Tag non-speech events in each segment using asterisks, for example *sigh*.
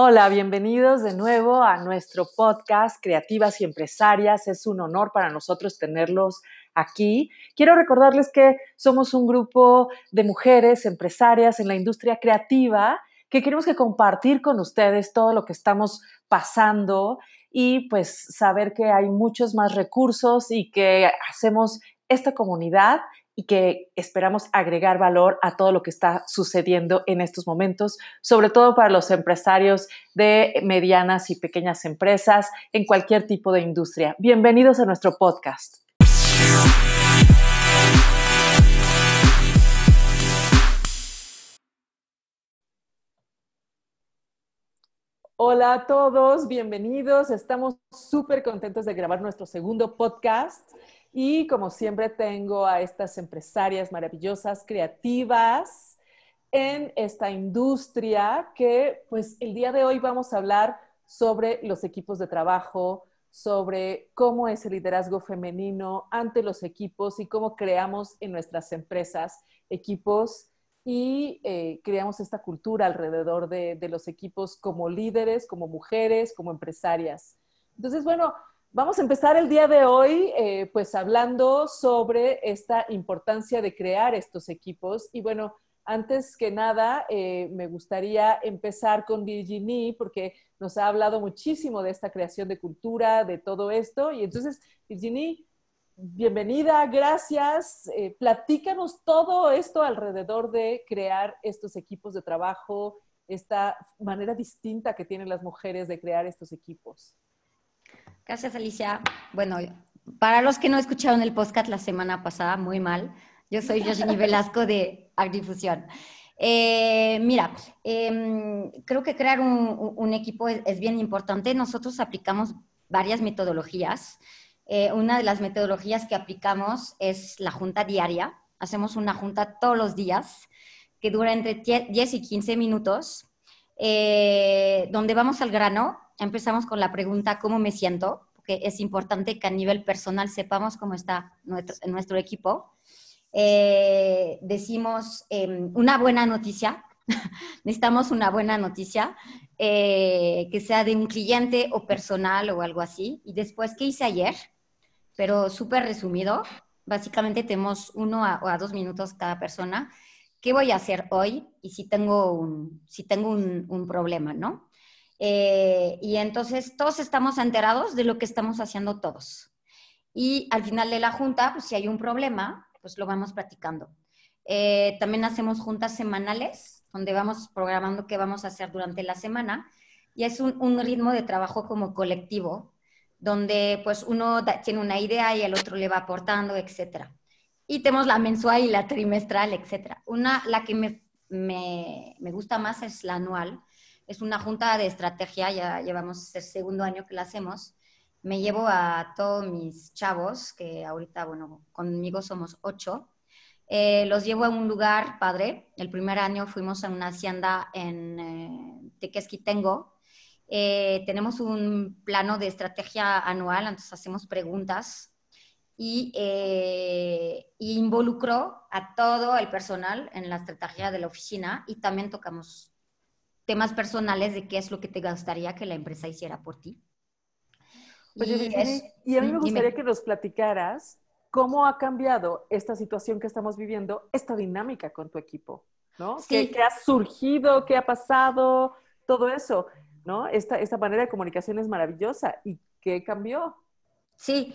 Hola, bienvenidos de nuevo a nuestro podcast Creativas y Empresarias. Es un honor para nosotros tenerlos aquí. Quiero recordarles que somos un grupo de mujeres empresarias en la industria creativa que queremos que compartir con ustedes todo lo que estamos pasando y pues saber que hay muchos más recursos y que hacemos esta comunidad y que esperamos agregar valor a todo lo que está sucediendo en estos momentos, sobre todo para los empresarios de medianas y pequeñas empresas en cualquier tipo de industria. Bienvenidos a nuestro podcast. Hola a todos, bienvenidos. Estamos súper contentos de grabar nuestro segundo podcast. Y como siempre tengo a estas empresarias maravillosas, creativas en esta industria que pues el día de hoy vamos a hablar sobre los equipos de trabajo, sobre cómo es el liderazgo femenino ante los equipos y cómo creamos en nuestras empresas equipos y eh, creamos esta cultura alrededor de, de los equipos como líderes, como mujeres, como empresarias. Entonces, bueno, Vamos a empezar el día de hoy eh, pues hablando sobre esta importancia de crear estos equipos. Y bueno, antes que nada, eh, me gustaría empezar con Virginie porque nos ha hablado muchísimo de esta creación de cultura, de todo esto. Y entonces, Virginie, bienvenida, gracias. Eh, platícanos todo esto alrededor de crear estos equipos de trabajo, esta manera distinta que tienen las mujeres de crear estos equipos. Gracias, Alicia. Bueno, para los que no escucharon el podcast la semana pasada, muy mal, yo soy Virginie *laughs* Velasco de Agrifusión. Eh, mira, em, creo que crear un, equipo es, bien importante. Nosotros aplicamos varias metodologías. Eh, una de las metodologías que aplicamos es la junta diaria. Hacemos una junta todos los días que dura entre 10 y 15 minutos, eh, donde vamos al grano empezamos con la pregunta, ¿cómo me siento? Porque es importante que a nivel personal sepamos cómo está nuestro, nuestro equipo. Eh, decimos em, una buena noticia, *laughs* necesitamos una buena noticia, eh, que sea de un cliente o personal o algo así. Y después, ¿qué hice ayer? Pero súper resumido, básicamente tenemos uno a, dos minutos cada persona. ¿Qué voy a hacer hoy? Y si tengo un, si tengo un, un problema, ¿no? Eh, y entonces todos estamos enterados de lo que estamos haciendo todos. Y al final de la junta, pues si hay un problema, pues lo vamos platicando. Eh, también hacemos juntas semanales, donde vamos programando qué vamos a hacer durante la semana. Y es un, un ritmo de trabajo como colectivo, donde pues uno tiene una idea y el otro le va aportando, etcétera. Y tenemos la mensual y la trimestral, etcétera. Una, la que me, me, me gusta más es la anual, es una junta de estrategia, ya llevamos el segundo año que la hacemos. Me llevo a todos mis chavos, que ahorita, bueno, conmigo somos ocho. Eh, los llevo a un lugar padre. El primer año fuimos a una hacienda en eh, Tequesquitengo. Eh, tenemos un plano de estrategia anual, entonces hacemos preguntas y, y involucro a todo el personal en la estrategia de la oficina y también tocamos temas personales de qué es lo que te gustaría que la empresa hiciera por ti. y, a mí me gustaría que nos platicaras cómo ha cambiado esta situación que estamos viviendo, esta dinámica con tu equipo, ¿no? ¿Qué, ha surgido? ¿Qué ha pasado? Todo eso, ¿no? Esta, esta manera de comunicación es maravillosa. ¿Y qué cambió? Sí,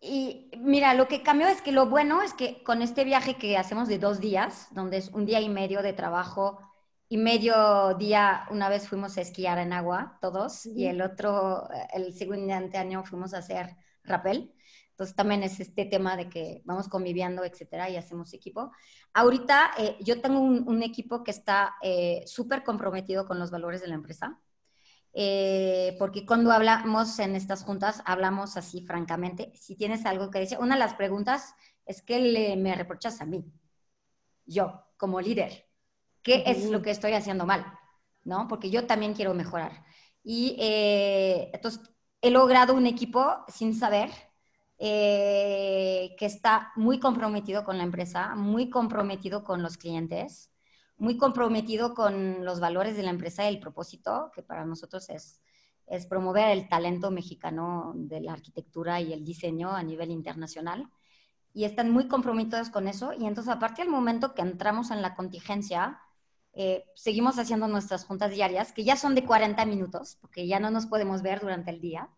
y mira, lo que cambió es que lo bueno es que con este viaje que hacemos de dos días, donde es un día y medio de trabajo y medio día una vez fuimos a esquiar en agua todos y el otro, el siguiente año fuimos a hacer rappel. Entonces también es este tema de que vamos conviviendo, etcétera, y hacemos equipo. Ahorita eh, yo tengo un, equipo que está eh, súper comprometido con los valores de la empresa, eh, porque cuando hablamos en estas juntas, hablamos así francamente. Si tienes algo que decir, una de las preguntas es que le, me reprochas a mí, yo como líder qué es lo que estoy haciendo mal, ¿no? Porque yo también quiero mejorar. Y eh, entonces he logrado un equipo sin saber eh, que está muy comprometido con la empresa, muy comprometido con los clientes, muy comprometido con los valores de la empresa y el propósito, que para nosotros es, es promover el talento mexicano de la arquitectura y el diseño a nivel internacional. Y están muy comprometidos con eso. Y entonces, a partir del momento que entramos en la contingencia, eh, seguimos haciendo nuestras juntas diarias, que ya son de 40 minutos, porque ya no nos podemos ver durante el día.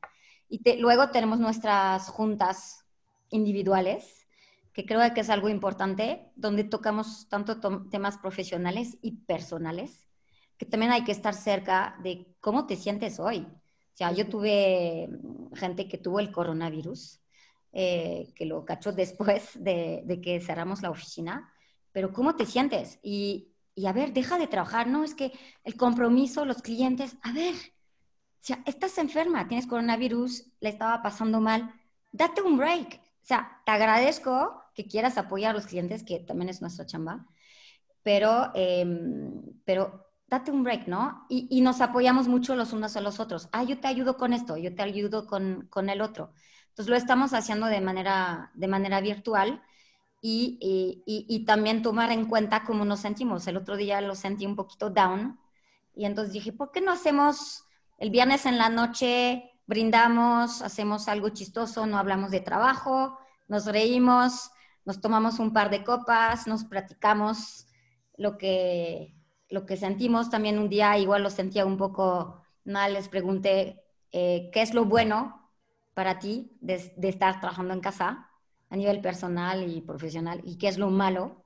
Y luego tenemos nuestras juntas individuales, que creo que es algo importante, donde tocamos tanto temas profesionales y personales, que también hay que estar cerca de cómo te sientes hoy. O sea, yo tuve gente que tuvo el coronavirus, eh, que lo cachó después de, de, que cerramos la oficina, pero ¿cómo te sientes? Y, y, a ver, deja de trabajar, ¿no? Es que el compromiso, los clientes, a ver, o sea, estás enferma, tienes coronavirus, le estaba pasando mal, date un break. O sea, te agradezco que quieras apoyar a los clientes, que también es nuestra chamba, pero, em, pero date un break, ¿no? Y, nos apoyamos mucho los unos a los otros. Ah, yo te ayudo con esto, yo te ayudo con, con el otro. Entonces lo estamos haciendo de manera, de manera virtual y, también tomar en cuenta cómo nos sentimos. El otro día lo sentí un poquito down y entonces dije, ¿por qué no hacemos el viernes en la noche, brindamos, hacemos algo chistoso, no hablamos de trabajo, nos reímos, nos tomamos un par de copas, nos platicamos lo que, lo que sentimos. También un día igual lo sentía un poco mal, les pregunté eh, qué es lo bueno para ti de, estar trabajando en casa a nivel personal y profesional y qué es lo malo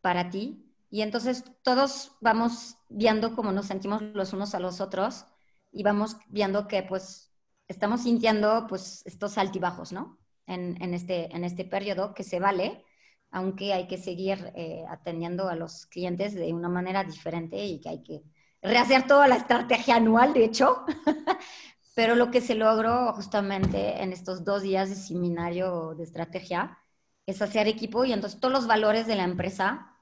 para ti. Y entonces todos vamos viendo cómo nos sentimos los unos a los otros y vamos viendo que pues estamos sintiendo pues estos altibajos, ¿no? En, este, en este periodo que se vale, aunque hay que seguir eh, atendiendo a los clientes de una manera diferente y que hay que rehacer toda la estrategia anual, de hecho. *laughs* Pero lo que se logró justamente en estos dos días de seminario de estrategia es hacer equipo y entonces todos los valores de la empresa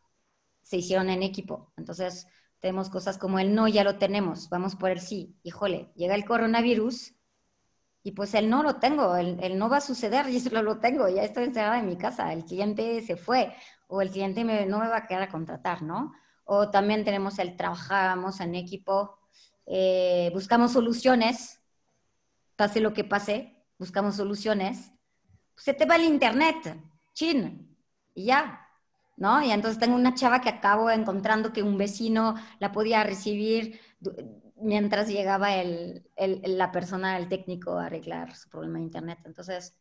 se hicieron en equipo. Entonces, tenemos cosas como el no, ya lo tenemos, vamos por el sí. Híjole, llega el coronavirus y pues el no lo tengo, el, no va a suceder, *laughs* y eso lo tengo, ya estoy encerrada en mi casa, el cliente se fue o el cliente no me va a quedar a contratar, ¿no? O también tenemos el trabajamos en equipo, eh, buscamos soluciones, pase lo que pase, buscamos soluciones. se te va el internet, chin, y ya, ¿no? Y entonces tengo una chava que acabo encontrando que un vecino la podía recibir mientras llegaba el, la persona, el técnico, a arreglar su problema de internet. Entonces,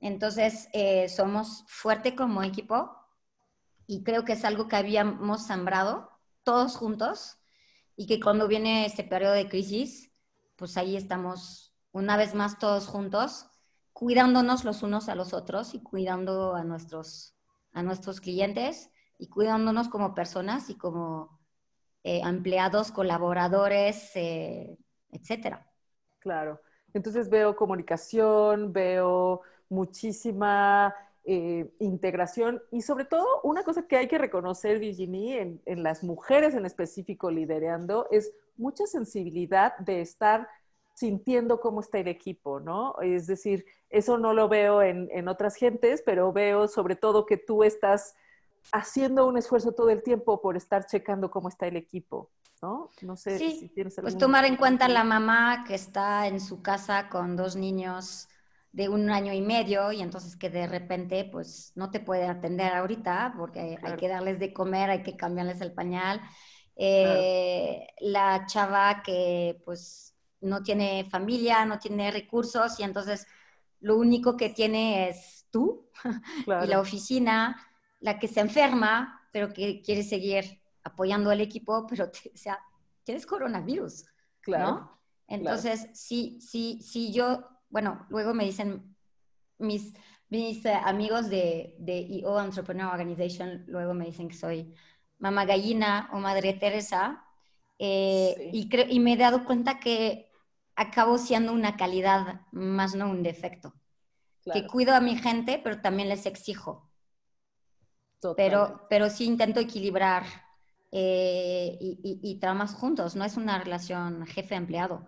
entonces eh, somos fuerte como equipo y creo que es algo que habíamos sembrado todos juntos y que cuando viene este periodo de crisis, pues ahí estamos una vez más todos juntos, cuidándonos los unos a los otros y cuidando a nuestros a nuestros clientes y cuidándonos como personas y como eh, empleados, colaboradores, eh, etcétera. Claro. Entonces veo comunicación, veo muchísima eh, integración y sobre todo una cosa que hay que reconocer, Virginie, en, en, las mujeres en específico liderando, es mucha sensibilidad de estar sintiendo cómo está el equipo, ¿no? Es decir, eso no lo veo en, en, otras gentes, pero veo sobre todo que tú estás haciendo un esfuerzo todo el tiempo por estar checando cómo está el equipo, ¿no? No sé si tienes pues algún... Pues tomar en cuenta la mamá que está en su casa con dos niños de un año y medio y entonces que de repente pues no te puede atender ahorita porque hay que darles de comer, hay que cambiarles el pañal. Eh, la chava que pues no tiene familia, no tiene recursos y entonces lo único que tiene es tú *laughs* y la oficina, la que se enferma, pero que quiere seguir apoyando al equipo, *laughs* pero o sea, tienes coronavirus, claro, Entonces, sí, sí, sí, yo, bueno, luego me dicen mis, mis eh, amigos de, de EO Entrepreneur Organization, luego me dicen que soy mamá gallina o madre Teresa, eh, y, y me he dado cuenta que acabo siendo una calidad más no un defecto. Que cuido a mi gente, pero también les exijo. Pero, pero sí intento equilibrar eh, y, y, tramas juntos. No es una relación jefe-empleado,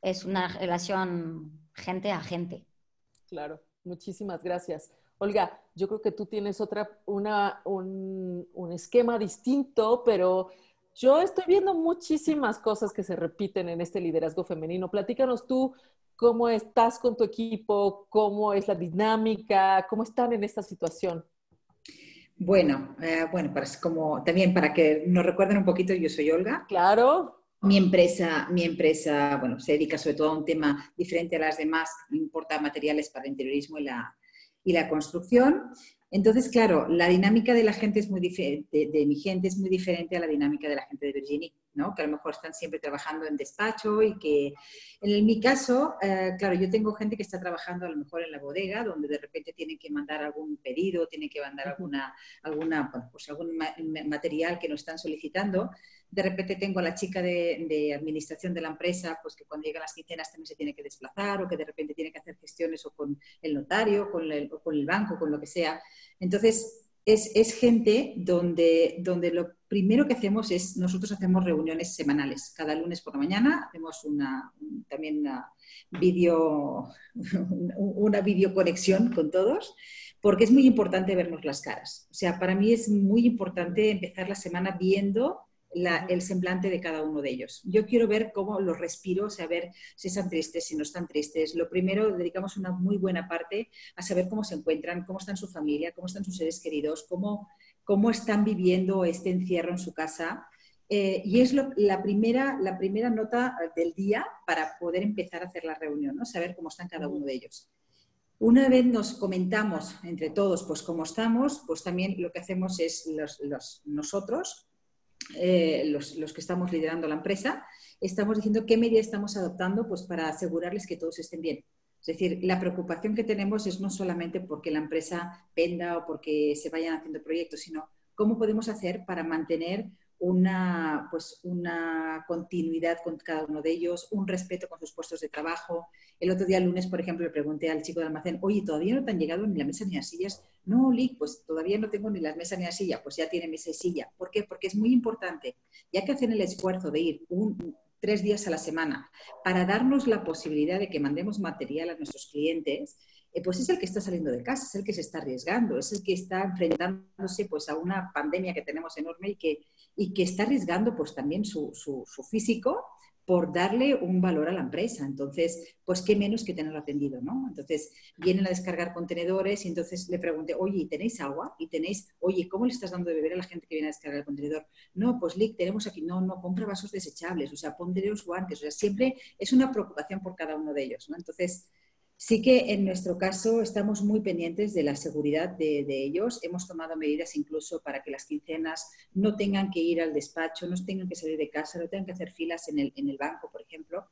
es una relación gente a gente. Claro, muchísimas gracias. Olga, yo creo que tú tienes otra, una, un, un esquema distinto, pero yo estoy viendo muchísimas cosas que se repiten en este liderazgo femenino. Platícanos tú cómo estás con tu equipo, cómo es la dinámica, cómo están en esta situación. Bueno, eh, bueno, para, como, también para que nos recuerden un poquito, yo soy Olga. Claro. Mi empresa, mi empresa, bueno, se dedica sobre todo a un tema diferente a las demás, importa materiales para el interiorismo y la, y la construcción. Entonces, claro, la dinámica de la gente es muy diferente, de, mi gente es muy diferente a la dinámica de la gente de Virginia, ¿no? Que a lo mejor están siempre trabajando en despacho y que, en mi caso, eh, claro, yo tengo gente que está trabajando a lo mejor en la bodega, donde de repente tienen que mandar algún pedido, tienen que mandar alguna, alguna pues algún material que nos están solicitando de repente tengo a la chica de, administración de la empresa, pues que cuando llegan las quincenas también se tiene que desplazar o que de repente tiene que hacer gestiones o con el notario con el, o con el banco, con lo que sea. Entonces, es, es, gente donde, donde lo primero que hacemos es, nosotros hacemos reuniones semanales. Cada lunes por la mañana hacemos una, también una video, *laughs* una videoconexión con todos, porque es muy importante vernos las caras. O sea, para mí es muy importante empezar la semana viendo el semblante de cada uno de ellos. Yo quiero ver cómo los respiro, saber si están tristes, si no están tristes. Lo primero, dedicamos una muy buena parte a saber cómo se encuentran, cómo están su familia, cómo están sus seres queridos, cómo, cómo están viviendo este encierro en su casa. Eh, y es la, primera, la primera nota del día para poder empezar a hacer la reunión, ¿no? saber cómo están cada uno de ellos. Una vez nos comentamos entre todos pues cómo estamos, pues también lo que hacemos es los, nosotros eh, los, que estamos liderando la empresa, estamos diciendo qué medidas estamos adoptando pues, para asegurarles que todos estén bien. Es decir, la preocupación que tenemos es no solamente porque la empresa venda o porque se vayan haciendo proyectos, sino cómo podemos hacer para mantener una, pues, una continuidad con cada uno de ellos, un respeto con sus puestos de trabajo. El otro día, el lunes, por ejemplo, le pregunté al chico del almacén, oye, ¿todavía no te han llegado ni la mesa ni las sillas? No, Lick, pues todavía no tengo ni las mesas ni la silla. Pues ya tiene mesa y silla. ¿Por qué? Porque es muy importante, ya que hacen el esfuerzo de ir tres días a la semana para darnos la posibilidad de que mandemos material a nuestros clientes, eh, pues es el que está saliendo de casa, es el que se está arriesgando, es el que está enfrentándose pues, a una pandemia que tenemos enorme y que, y que está arriesgando pues, también su, su, físico por darle un valor a la empresa. Entonces, pues qué menos que tenerlo atendido, ¿no? Entonces, vienen a descargar contenedores y entonces le pregunté, oye, ¿tenéis agua? Y tenéis, oye, ¿cómo le estás dando de beber a la gente que viene a descargar el contenedor? No, pues Lick, tenemos aquí, no, no, compra vasos desechables, o sea, ponte los guantes, o sea, siempre es una preocupación por cada uno de ellos, ¿no? Entonces, Sí que en nuestro caso estamos muy pendientes de la seguridad de, ellos. Hemos tomado medidas incluso para que las quincenas no tengan que ir al despacho, no tengan que salir de casa, no tengan que hacer filas en el, en el banco, por ejemplo.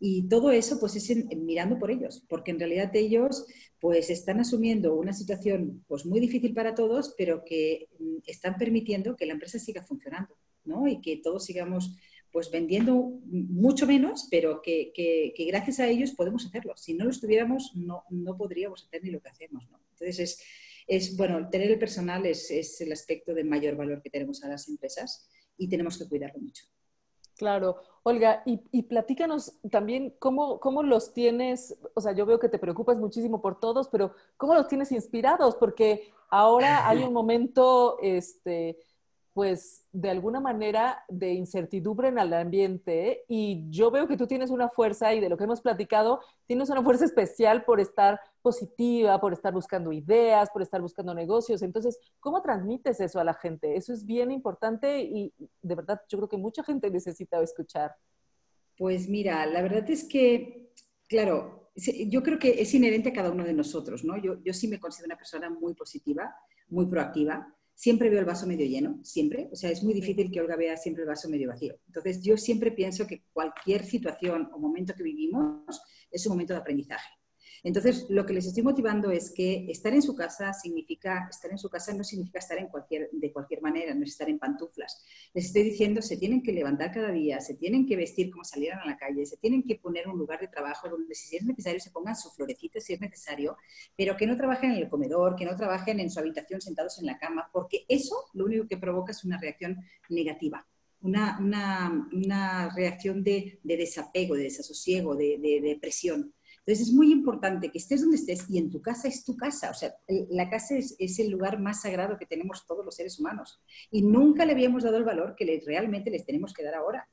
Y todo eso pues es mirando por ellos, porque en realidad ellos pues están asumiendo una situación pues muy difícil para todos, pero que mm, están permitiendo que la empresa siga funcionando, ¿no? Y que todos sigamos pues vendiendo mucho menos, pero que, gracias a ellos podemos hacerlo. Si no lo estuviéramos, no, no podríamos hacer ni lo que hacemos. Entonces, es, es, bueno, tener el personal es, es, el aspecto de mayor valor que tenemos a las empresas y tenemos que cuidarlo mucho. Claro. Olga, y, y platícanos también cómo, cómo, los tienes, o sea, yo veo que te preocupas muchísimo por todos, pero ¿cómo los tienes inspirados? Porque ahora hay un momento, este, pues de alguna manera de incertidumbre en el ambiente y yo veo que tú tienes una fuerza y de lo que hemos platicado, tienes una fuerza especial por estar positiva, por estar buscando ideas, por estar buscando negocios. Entonces, ¿cómo transmites eso a la gente? Eso es bien importante y de verdad yo creo que mucha gente necesita escuchar. Pues mira, la verdad es que, claro, yo creo que es inherente a cada uno de nosotros, ¿no? Yo, yo sí me considero una persona muy positiva, muy proactiva siempre veo el vaso medio lleno, siempre. O sea, es muy difícil que Olga vea siempre el vaso medio vacío. Entonces, yo siempre pienso que cualquier situación o momento que vivimos es un momento de aprendizaje. Entonces, lo que les estoy motivando es que estar en su casa significa, estar en su casa no significa estar de cualquier manera, no es estar en pantuflas. Les estoy diciendo, se tienen que levantar cada día, se tienen que vestir como salieran a la calle, se tienen que poner un lugar de trabajo donde si es necesario se pongan su florecita si es necesario, pero que no trabajen en el comedor, que no trabajen en su habitación sentados en la cama, porque eso lo único que provoca es una reacción negativa. Una, reacción de, de, desapego, de desasosiego, de, de depresión. Entonces es muy importante que estés donde estés y en tu casa es tu casa. O sea, la casa es, el lugar más sagrado que tenemos todos los seres humanos. Y nunca le habíamos dado el valor que realmente les tenemos que dar ahora.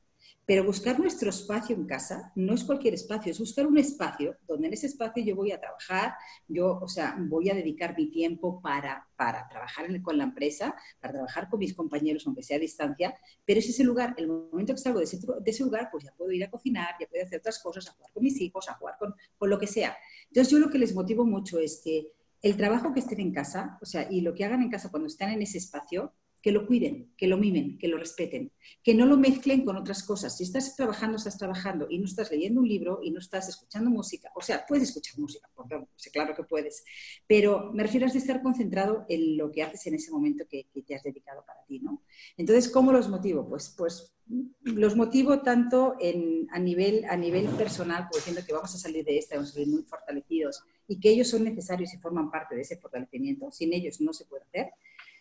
Pero buscar nuestro espacio en casa no es cualquier espacio, es buscar un espacio donde en ese espacio yo voy a trabajar, yo, o sea, voy a dedicar mi tiempo para, para trabajar con la empresa, para trabajar con mis compañeros, aunque sea a distancia, pero es ese lugar, el momento que salgo de ese, lugar, pues ya puedo ir a cocinar, ya puedo hacer otras cosas, a jugar con mis hijos, a jugar con, con lo que sea. Entonces yo lo que les motivo mucho es que el trabajo que estén en casa, o sea, y lo que hagan en casa cuando están en ese espacio, que lo cuiden, que lo mimen, que lo respeten, que no lo mezclen con otras cosas. Si estás trabajando, estás trabajando y no estás leyendo un libro y no estás escuchando música, o sea, puedes escuchar música, claro que puedes, pero me refiero a estar concentrado en lo que haces en ese momento que, te has dedicado para ti, ¿no? Entonces, ¿cómo los motivo? Pues, pues los motivo tanto a, nivel, a nivel personal, diciendo que vamos a salir de esta, vamos a salir muy fortalecidos y que ellos son necesarios y forman parte de ese fortalecimiento. Sin ellos no se puede hacer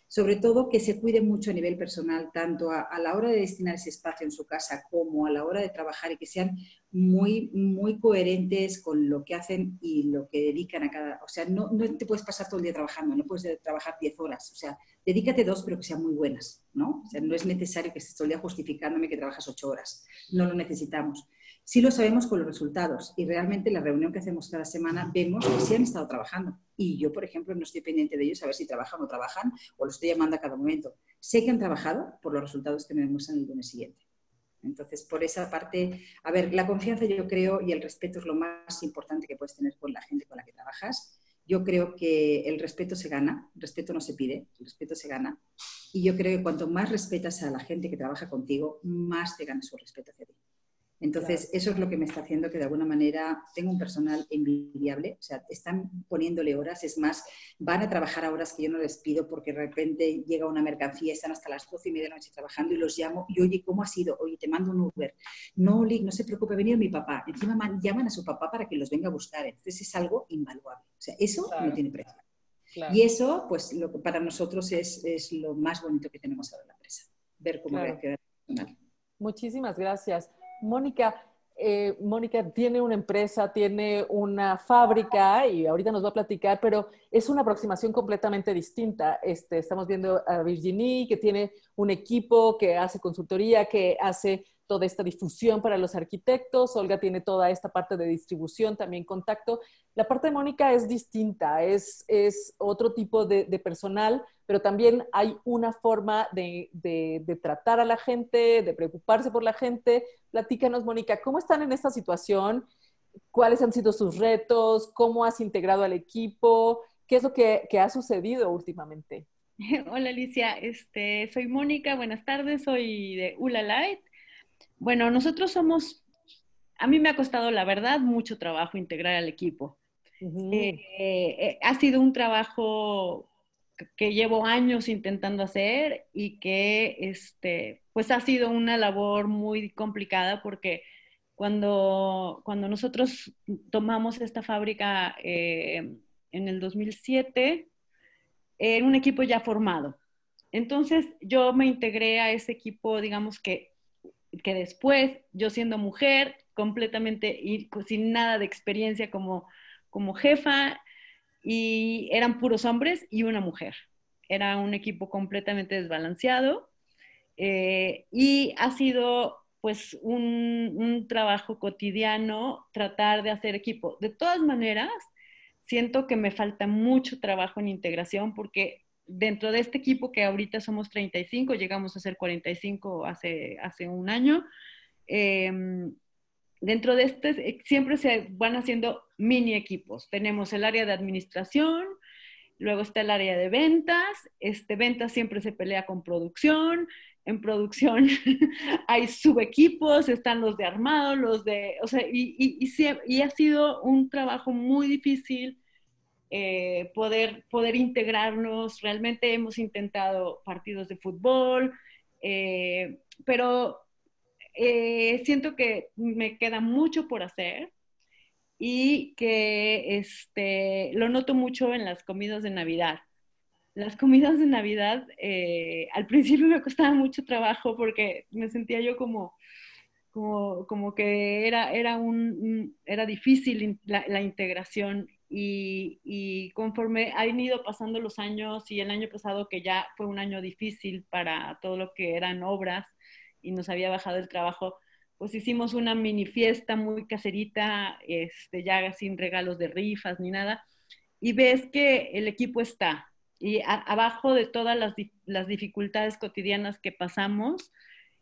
sobre todo que se cuide mucho a nivel personal, tanto a, la hora de destinar ese espacio en su casa como a la hora de trabajar y que sean muy, muy coherentes con lo que hacen y lo que dedican a cada... O sea, no, no te puedes pasar todo el día trabajando, no puedes trabajar 10 horas, o sea, dedícate dos, pero que sean muy buenas, ¿no? O sea, no es necesario que estés todo el día justificándome que trabajas 8 horas, no lo necesitamos. Sí lo sabemos con los resultados y realmente la reunión que hacemos cada semana vemos que sí han estado trabajando. Y yo, por ejemplo, no estoy pendiente de ellos a ver si trabajan o trabajan o lo estoy llamando a cada momento. Sé que han trabajado por los resultados que me demuestran el lunes siguiente. Entonces, por esa parte, a ver, la confianza yo creo y el respeto es lo más importante que puedes tener con la gente con la que trabajas. Yo creo que el respeto se gana, respeto no se pide, el respeto se gana. Y yo creo que cuanto más respetas a la gente que trabaja contigo, más te gana su respeto hacia ti. Entonces, eso es lo que me está haciendo que de alguna manera tengo un personal envidiable, o sea, están poniéndole horas, es más, van a trabajar a horas que yo no les pido porque de repente llega una mercancía, están hasta las 12 y media de la noche trabajando y los llamo y oye, ¿cómo ha sido? Oye, te mando un Uber. No, Lick, no se preocupe, ha venido mi papá. Encima llaman a su papá para que los venga a buscar. Entonces es algo invaluable. O sea, eso no tiene precio. Y eso, pues, lo que para nosotros es, es, lo más bonito que tenemos ahora en la empresa, ver cómo va a quedar Muchísimas gracias. Mónica, eh, Mónica tiene una empresa, tiene una fábrica y ahorita nos va a platicar, pero es una aproximación completamente distinta. Este, estamos viendo a Virginie, que tiene un equipo que hace consultoría, que hace toda esta difusión para los arquitectos, Olga tiene toda esta parte de distribución, también contacto. La parte de Mónica es distinta, es, es otro tipo de, personal, pero también hay una forma de, de, tratar a la gente, de preocuparse por la gente. Platícanos, Mónica, ¿cómo están en esta situación? ¿Cuáles han sido sus retos? ¿Cómo has integrado al equipo? ¿Qué es lo que, que ha sucedido últimamente? *laughs* Hola Alicia, este, soy Mónica, buenas tardes, soy de Ula Light. Bueno, nosotros somos, a mí me ha costado, la verdad, mucho trabajo integrar al equipo. Eh, eh, ha sido un trabajo que llevo años intentando hacer y que este, pues ha sido una labor muy complicada porque cuando, cuando nosotros tomamos esta fábrica eh, en el 2007, era un equipo ya formado. Entonces yo me integré a ese equipo, digamos que que después, yo siendo mujer, completamente y sin nada de experiencia como, como jefa, y eran puros hombres y una mujer. Era un equipo completamente desbalanceado eh, y ha sido pues un, trabajo cotidiano tratar de hacer equipo. De todas maneras, siento que me falta mucho trabajo en integración porque dentro de este equipo que ahorita somos 35, llegamos a ser 45 hace, hace un año, em, dentro de este eh, siempre se van haciendo mini equipos. Tenemos el área de administración, luego está el área de ventas, este, ventas siempre se pelea con producción, en producción *laughs* hay subequipos, están los de armado, los de, o sea, y, y, y ha sido un trabajo muy difícil eh, poder, poder integrarnos. Realmente hemos intentado partidos de fútbol, eh, pero eh, siento que me queda mucho por hacer y que este, lo noto mucho en las comidas de Navidad. Las comidas de Navidad al principio me costaba mucho trabajo porque me sentía yo como como, como que era, era, un, era difícil la, integración y, y, conforme han ido pasando los años y el año pasado que ya fue un año difícil para todo lo que eran obras y nos había bajado el trabajo, pues hicimos una mini fiesta muy caserita, este, ya sin regalos de rifas ni nada, y ves que el equipo está, y abajo de todas las, las, dificultades cotidianas que pasamos,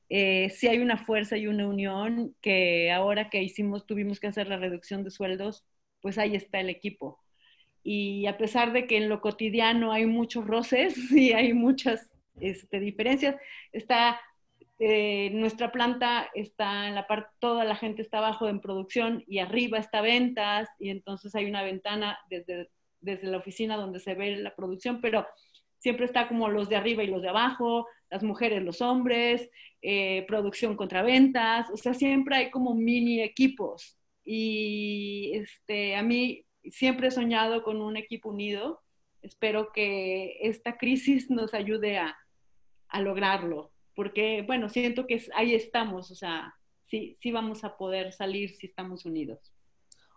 eh, sí hay una fuerza y una unión que ahora que hicimos, tuvimos que hacer la reducción de sueldos, pues ahí está el equipo. Y a pesar de que en lo cotidiano hay muchos roces *laughs* y hay muchas este, diferencias, está eh, nuestra planta está en la parte, toda la gente está abajo en producción y arriba está ventas y entonces hay una ventana desde, desde la oficina donde se ve la producción, pero siempre está como los de arriba y los de abajo, las mujeres, los hombres, eh, producción contra ventas, o sea, siempre hay como mini equipos. Y este, a mí siempre he soñado con un equipo unido. Espero que esta crisis nos ayude a, a lograrlo, porque, bueno, siento que ahí estamos, o sea, sí, sí vamos a poder salir si estamos unidos.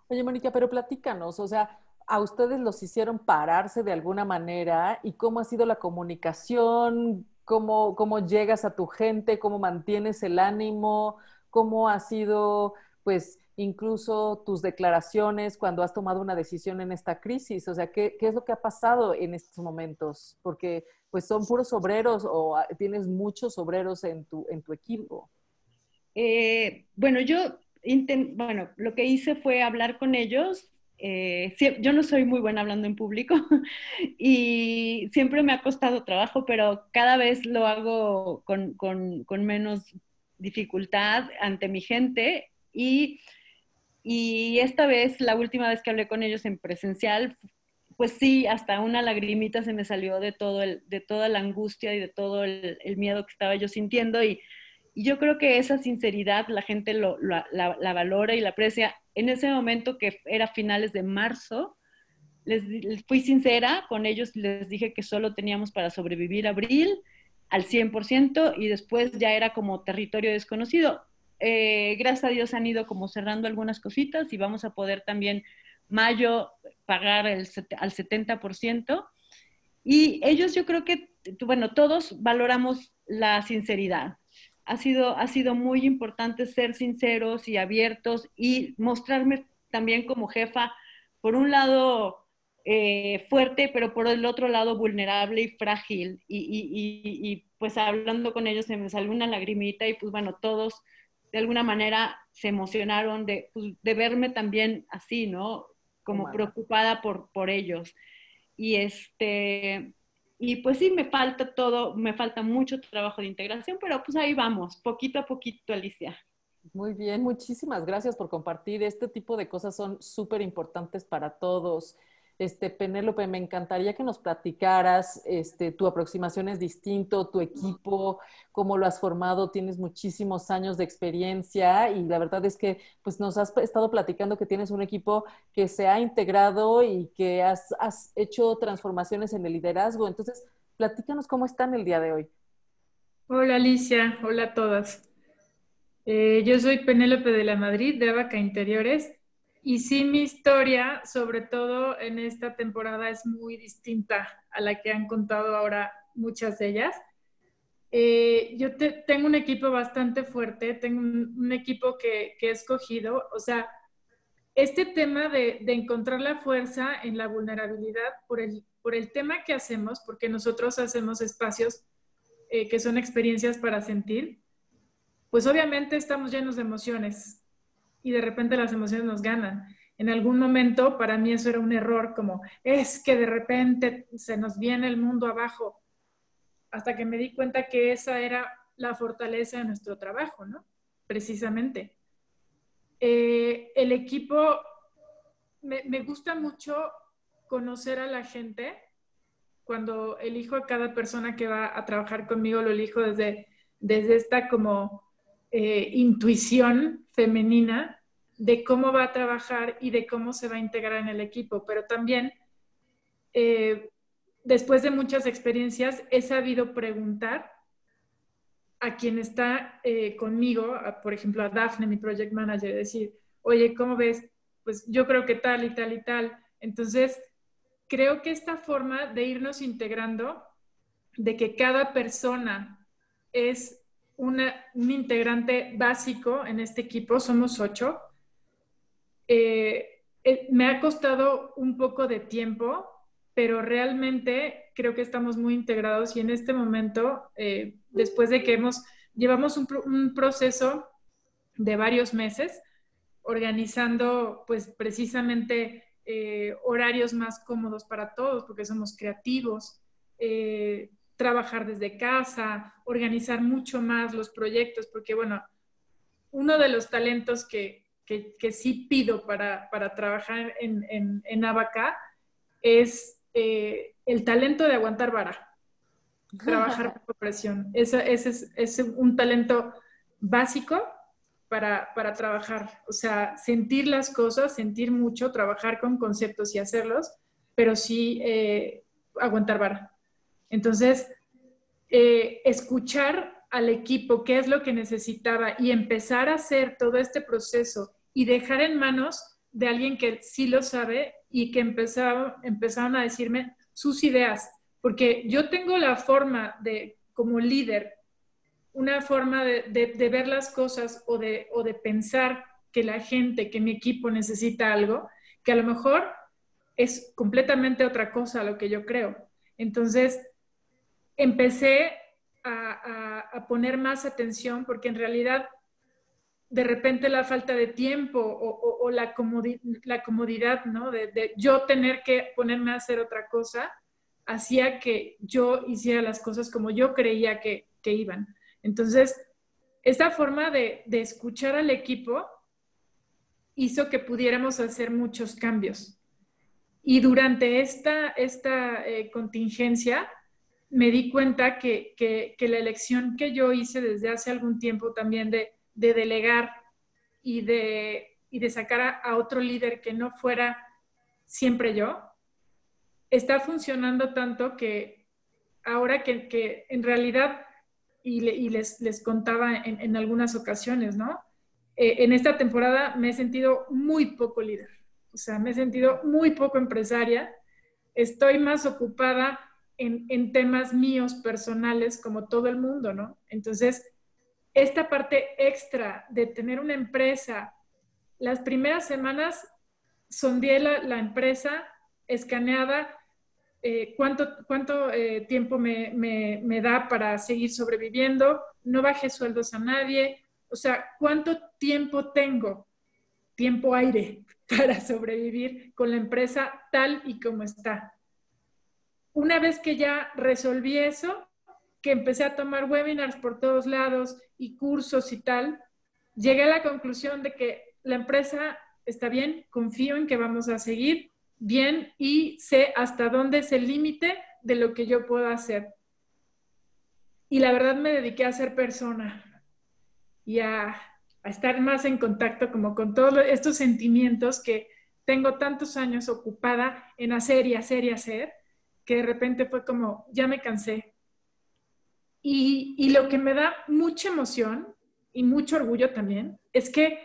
Oye, Mónica, pero platícanos, o sea, a ustedes los hicieron pararse de alguna manera y cómo ha sido la comunicación, cómo, cómo llegas a tu gente, cómo mantienes el ánimo, cómo ha sido, pues, incluso tus declaraciones cuando has tomado una decisión en esta crisis. O sea, ¿qué, qué es lo que ha pasado en estos momentos? Porque, pues, son puros obreros o ah, tienes muchos obreros en tu, en tu equipo. Eh, bueno, yo, bueno, lo que hice fue hablar con ellos eh, yo no soy muy buena hablando en público *laughs* y siempre me ha costado trabajo, pero cada vez lo hago con, con, menos dificultad ante mi gente y, y, esta vez, la última vez que hablé con ellos en presencial, pues sí, hasta una lagrimita se me salió de, todo de toda la angustia y de todo el, miedo que estaba yo sintiendo y yo creo que esa sinceridad la gente la, valora y la aprecia. En ese momento que era finales de marzo, les, fui sincera con ellos, les dije que solo teníamos para sobrevivir abril al 100% y después ya era como territorio desconocido. Eh, gracias a Dios han ido como cerrando algunas cositas y vamos a poder también mayo pagar el, al 70%. Y ellos yo creo que, bueno, todos valoramos la sinceridad ha sido, ha sido muy importante ser sinceros y abiertos y mostrarme también como jefa, por un lado eh, fuerte, pero por el otro lado vulnerable y frágil. Y, pues hablando con ellos se me salió una lagrimita y pues bueno, todos de alguna manera se emocionaron de, pues, de verme también así, ¿no? Como preocupada por, por ellos. Y este, y pues sí, me falta todo, me falta mucho trabajo de integración, pero pues ahí vamos, poquito a poquito, Alicia. Muy bien, muchísimas gracias por compartir. Este tipo de cosas son súper importantes para todos. Este, Penélope, me encantaría que nos platicaras, este, tu aproximación es distinto, tu equipo, cómo lo has formado, tienes muchísimos años de experiencia y la verdad es que pues nos has estado platicando que tienes un equipo que se ha integrado y que has, hecho transformaciones en el liderazgo. Entonces, platícanos cómo están el día de hoy. Hola Alicia, hola a todas. Eh, yo soy Penélope de la Madrid, de Abaca Interiores. Y sí, mi historia, sobre todo en esta temporada, es muy distinta a la que han contado ahora muchas de ellas. Eh, yo tengo un equipo bastante fuerte, tengo un, equipo que, he escogido, o sea, este tema de, encontrar la fuerza en la vulnerabilidad por el, por el tema que hacemos, porque nosotros hacemos espacios eh, que son experiencias para sentir, pues obviamente estamos llenos de emociones, y de repente las emociones nos ganan. En algún momento para mí eso era un error, como es que de repente se nos viene el mundo abajo, hasta que me di cuenta que esa era la fortaleza de nuestro trabajo, ¿no? Precisamente. Eh, el equipo, me, me gusta mucho conocer a la gente. Cuando elijo a cada persona que va a trabajar conmigo, lo elijo desde, desde esta como eh, intuición femenina de cómo va a trabajar y de cómo se va a integrar en el equipo, pero también eh, después de muchas experiencias he sabido preguntar a quien está eh, conmigo, por ejemplo, a Daphne, mi project manager, decir, oye, ¿cómo ves? Pues yo creo que tal y tal y tal. Entonces, creo que esta forma de irnos integrando, de que cada persona es un integrante básico en este equipo, somos ocho, eh, eh, me ha costado un poco de tiempo, pero realmente creo que estamos muy integrados y en este momento, eh, después de que hemos, llevamos un, proceso de varios meses organizando pues precisamente horarios más cómodos para todos, porque somos creativos, trabajar desde casa, organizar mucho más los proyectos, porque bueno, uno de los talentos que, que, sí pido para, para trabajar en, en, en es eh, el talento de aguantar vara, trabajar *laughs* bajo presión. Ese, es, es, un talento básico para, para, trabajar, o sea, sentir las cosas, sentir mucho, trabajar con conceptos y hacerlos, pero sí eh, aguantar vara. Entonces, eh, escuchar al equipo qué es lo que necesitaba y empezar a hacer todo este proceso y dejar en manos de alguien que sí lo sabe y que empezaron, empezaron a decirme sus ideas, porque yo tengo la forma de, como líder, una forma de, ver las cosas o de, o de pensar que la gente, que mi equipo necesita algo, que a lo mejor es completamente otra cosa a lo que yo creo. Entonces, empecé a, a, poner más atención porque en realidad de repente la falta de tiempo o, la, la, comodidad, ¿no? De, yo tener que ponerme a hacer otra cosa, hacía que yo hiciera las cosas como yo creía que, iban. Entonces, esta forma de, escuchar al equipo hizo que pudiéramos hacer muchos cambios. Y durante esta, esta eh, contingencia, me di cuenta que, que la elección que yo hice desde hace algún tiempo también de de delegar y de, y sacar a, otro líder que no fuera siempre yo, está funcionando tanto que ahora que, en realidad, y, y les, les, contaba en, en, algunas ocasiones, ¿no? Eh, en esta temporada me he sentido muy poco líder, o sea, me he sentido muy poco empresaria, estoy más ocupada en, temas míos personales como todo el mundo, ¿no? Entonces, esta parte extra de tener una empresa, las primeras semanas sondeé la, empresa, escaneada, eh, cuánto, cuánto eh, tiempo me, me, da para seguir sobreviviendo, no bajé sueldos a nadie, o sea, cuánto tiempo tengo, tiempo aire *laughs* para sobrevivir con la empresa tal y como está. Una vez que ya resolví eso, que empecé a tomar webinars por todos lados y cursos y tal, llegué a la conclusión de que la empresa está bien, confío en que vamos a seguir bien y sé hasta dónde es el límite de lo que yo puedo hacer. Y la verdad me dediqué a ser persona y a, estar más en contacto como con todos estos sentimientos que tengo tantos años ocupada en hacer y hacer y hacer, que de repente fue como, ya me cansé, y, lo que me da mucha emoción y mucho orgullo también es que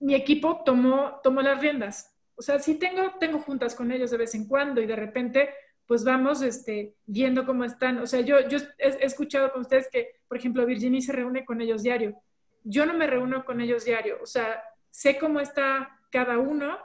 mi equipo tomó, tomó las riendas. O sea, sí tengo, tengo juntas con ellos de vez en cuando y de repente pues vamos este, viendo cómo están. O sea, yo, yo he, escuchado con ustedes que, por ejemplo, Virginie se reúne con ellos diario. Yo no me reúno con ellos diario. O sea, sé cómo está cada uno,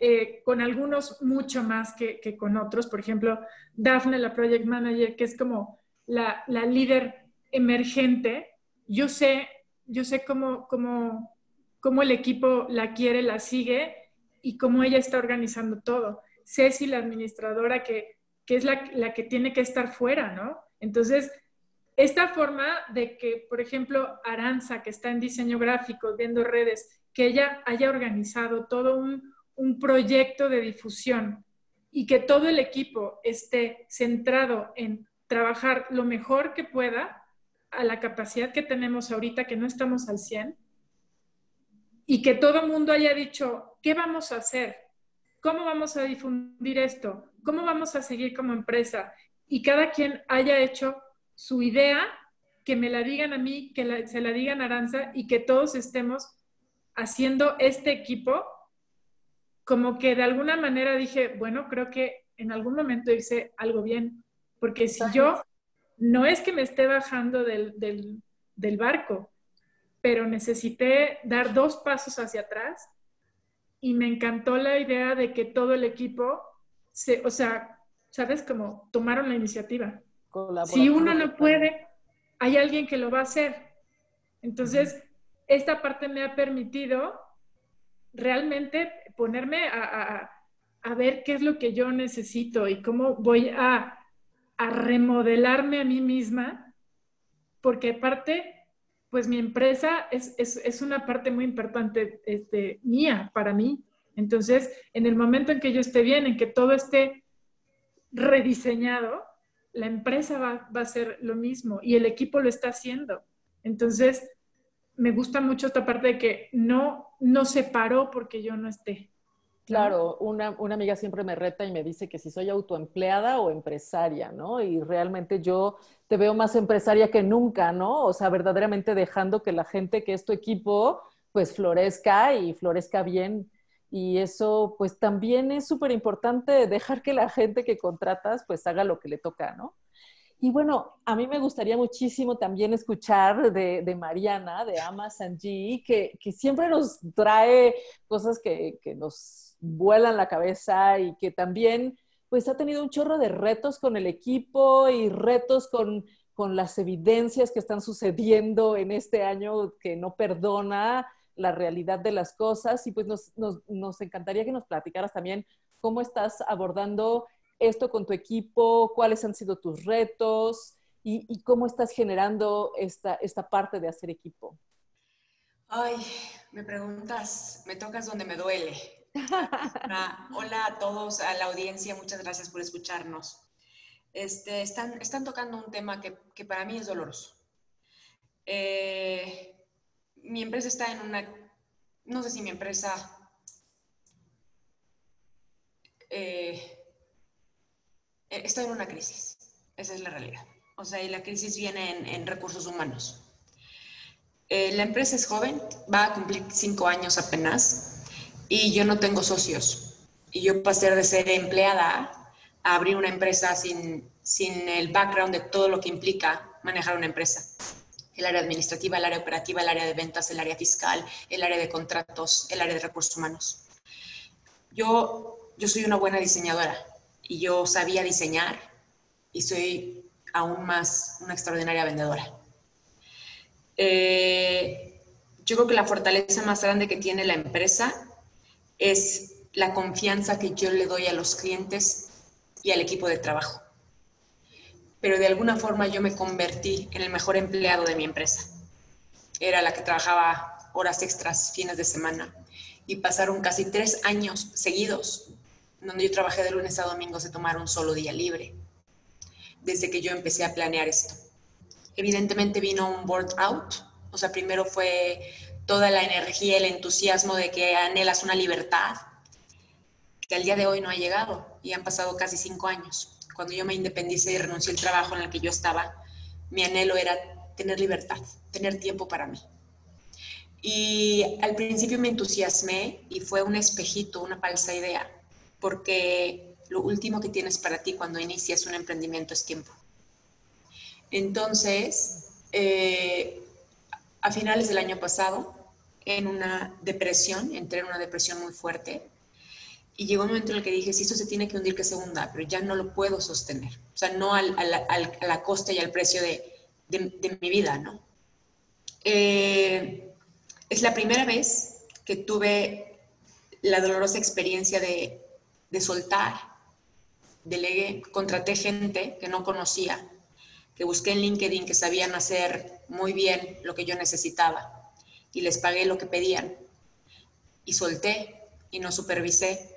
eh, con algunos mucho más que, que, con otros. Por ejemplo, Daphne, la project manager, que es como la, líder emergente, yo sé, yo sé cómo, cómo, cómo el equipo la quiere, la sigue y cómo ella está organizando todo. Ceci, la administradora, que, es la, la, que tiene que estar fuera, ¿no? Entonces, esta forma de que, por ejemplo, Aranza, que está en diseño gráfico, viendo redes, que ella haya organizado todo un, un proyecto de difusión y que todo el equipo esté centrado en trabajar lo mejor que pueda a la capacidad que tenemos ahorita, que no estamos al 100, y que todo el mundo haya dicho, ¿qué vamos a hacer? ¿Cómo vamos a difundir esto? ¿Cómo vamos a seguir como empresa? Y cada quien haya hecho su idea que me la digan a mí, que se la digan a Aranza y que todos estemos haciendo este equipo, como que de alguna manera dije, bueno, creo que en algún momento hice algo bien, porque si yo no es que me esté bajando del, del barco, pero necesité dar dos pasos hacia atrás y me encantó la idea de que todo el equipo, se, o sea, ¿sabes? Como tomaron la iniciativa. Si uno no puede, hay alguien que lo va a hacer. Entonces, esta parte me ha permitido realmente ponerme a, a, ver qué es lo que yo necesito y cómo voy a, a remodelarme a mí misma, porque aparte pues mi empresa es, es, es una parte muy importante este, mía, para mí. Entonces, en el momento en que yo esté bien, en que todo esté rediseñado, la empresa va, va, a hacer lo mismo y el equipo lo está haciendo. Entonces, me gusta mucho esta parte de que no, no se paró porque yo no esté. Claro, una, una, amiga siempre me reta y me dice que si soy autoempleada o empresaria, ¿no? Y realmente yo te veo más empresaria que nunca, ¿no? O sea, verdaderamente dejando que la gente que es tu equipo, pues florezca y florezca bien. Y eso, pues también es súper importante dejar que la gente que contratas, pues haga lo que le toca, ¿no? Y bueno, a mí me gustaría muchísimo también escuchar de, Mariana, de Ama Sanji, que, que, siempre nos trae cosas que, que nos vuelan la cabeza y que también pues ha tenido un chorro de retos con el equipo y retos con, con las evidencias que están sucediendo en este año que no perdona la realidad de las cosas. Y pues nos, nos, nos encantaría que nos platicaras también cómo estás abordando esto con tu equipo, cuáles han sido tus retos y, cómo estás generando esta, esta parte de hacer equipo. Ay, me preguntas, me tocas donde me duele. hola a todos, a la audiencia, muchas gracias por escucharnos. Este, están, están tocando un tema que, que para mí es doloroso. Eh, mi empresa está en una, no sé si mi empresa eh, está en una crisis, esa es la realidad. O sea, y la crisis viene en, en recursos humanos. Eh, la empresa es joven, va a cumplir cinco años apenas y yo no tengo socios. Y yo pasé de ser empleada a abrir una empresa sin, sin el background de todo lo que implica manejar una empresa. El área administrativa, el área operativa, el área de ventas, el área fiscal, el área de contratos, el área de recursos humanos. Yo, yo soy una buena diseñadora y yo sabía diseñar y soy aún más una extraordinaria vendedora. Eh, yo creo que la fortaleza más grande que tiene la empresa es la confianza que yo le doy a los clientes y al equipo de trabajo. Pero de alguna forma yo me convertí en el mejor empleado de mi empresa. Era la que trabajaba horas extras, fines de semana. Y pasaron casi tres años seguidos, donde yo trabajé de lunes a domingo se tomar un solo día libre, desde que yo empecé a planear esto. Evidentemente vino un board out, o sea, primero fue toda la energía, el entusiasmo de que anhelas una libertad, que al día de hoy no ha llegado y han pasado casi cinco años. Cuando yo me independicé y renuncié al trabajo en el que yo estaba, mi anhelo era tener libertad, tener tiempo para mí. Y al principio me entusiasmé y fue un espejito, una falsa idea, porque lo último que tienes para ti cuando inicias un emprendimiento es tiempo. Entonces, eh, a finales del año pasado, en una depresión, entré en una depresión muy fuerte. Y llegó un momento en el que dije, si esto se tiene que hundir, que se hunda, pero ya no lo puedo sostener. O sea, no al, a la costa y al precio de, de, mi vida, ¿no? Eh, es la primera vez que tuve la dolorosa experiencia de, de soltar. Delegué, contraté gente que no conocía, que busqué en LinkedIn, que sabían hacer muy bien lo que yo necesitaba y les pagué lo que pedían. Y solté y no supervisé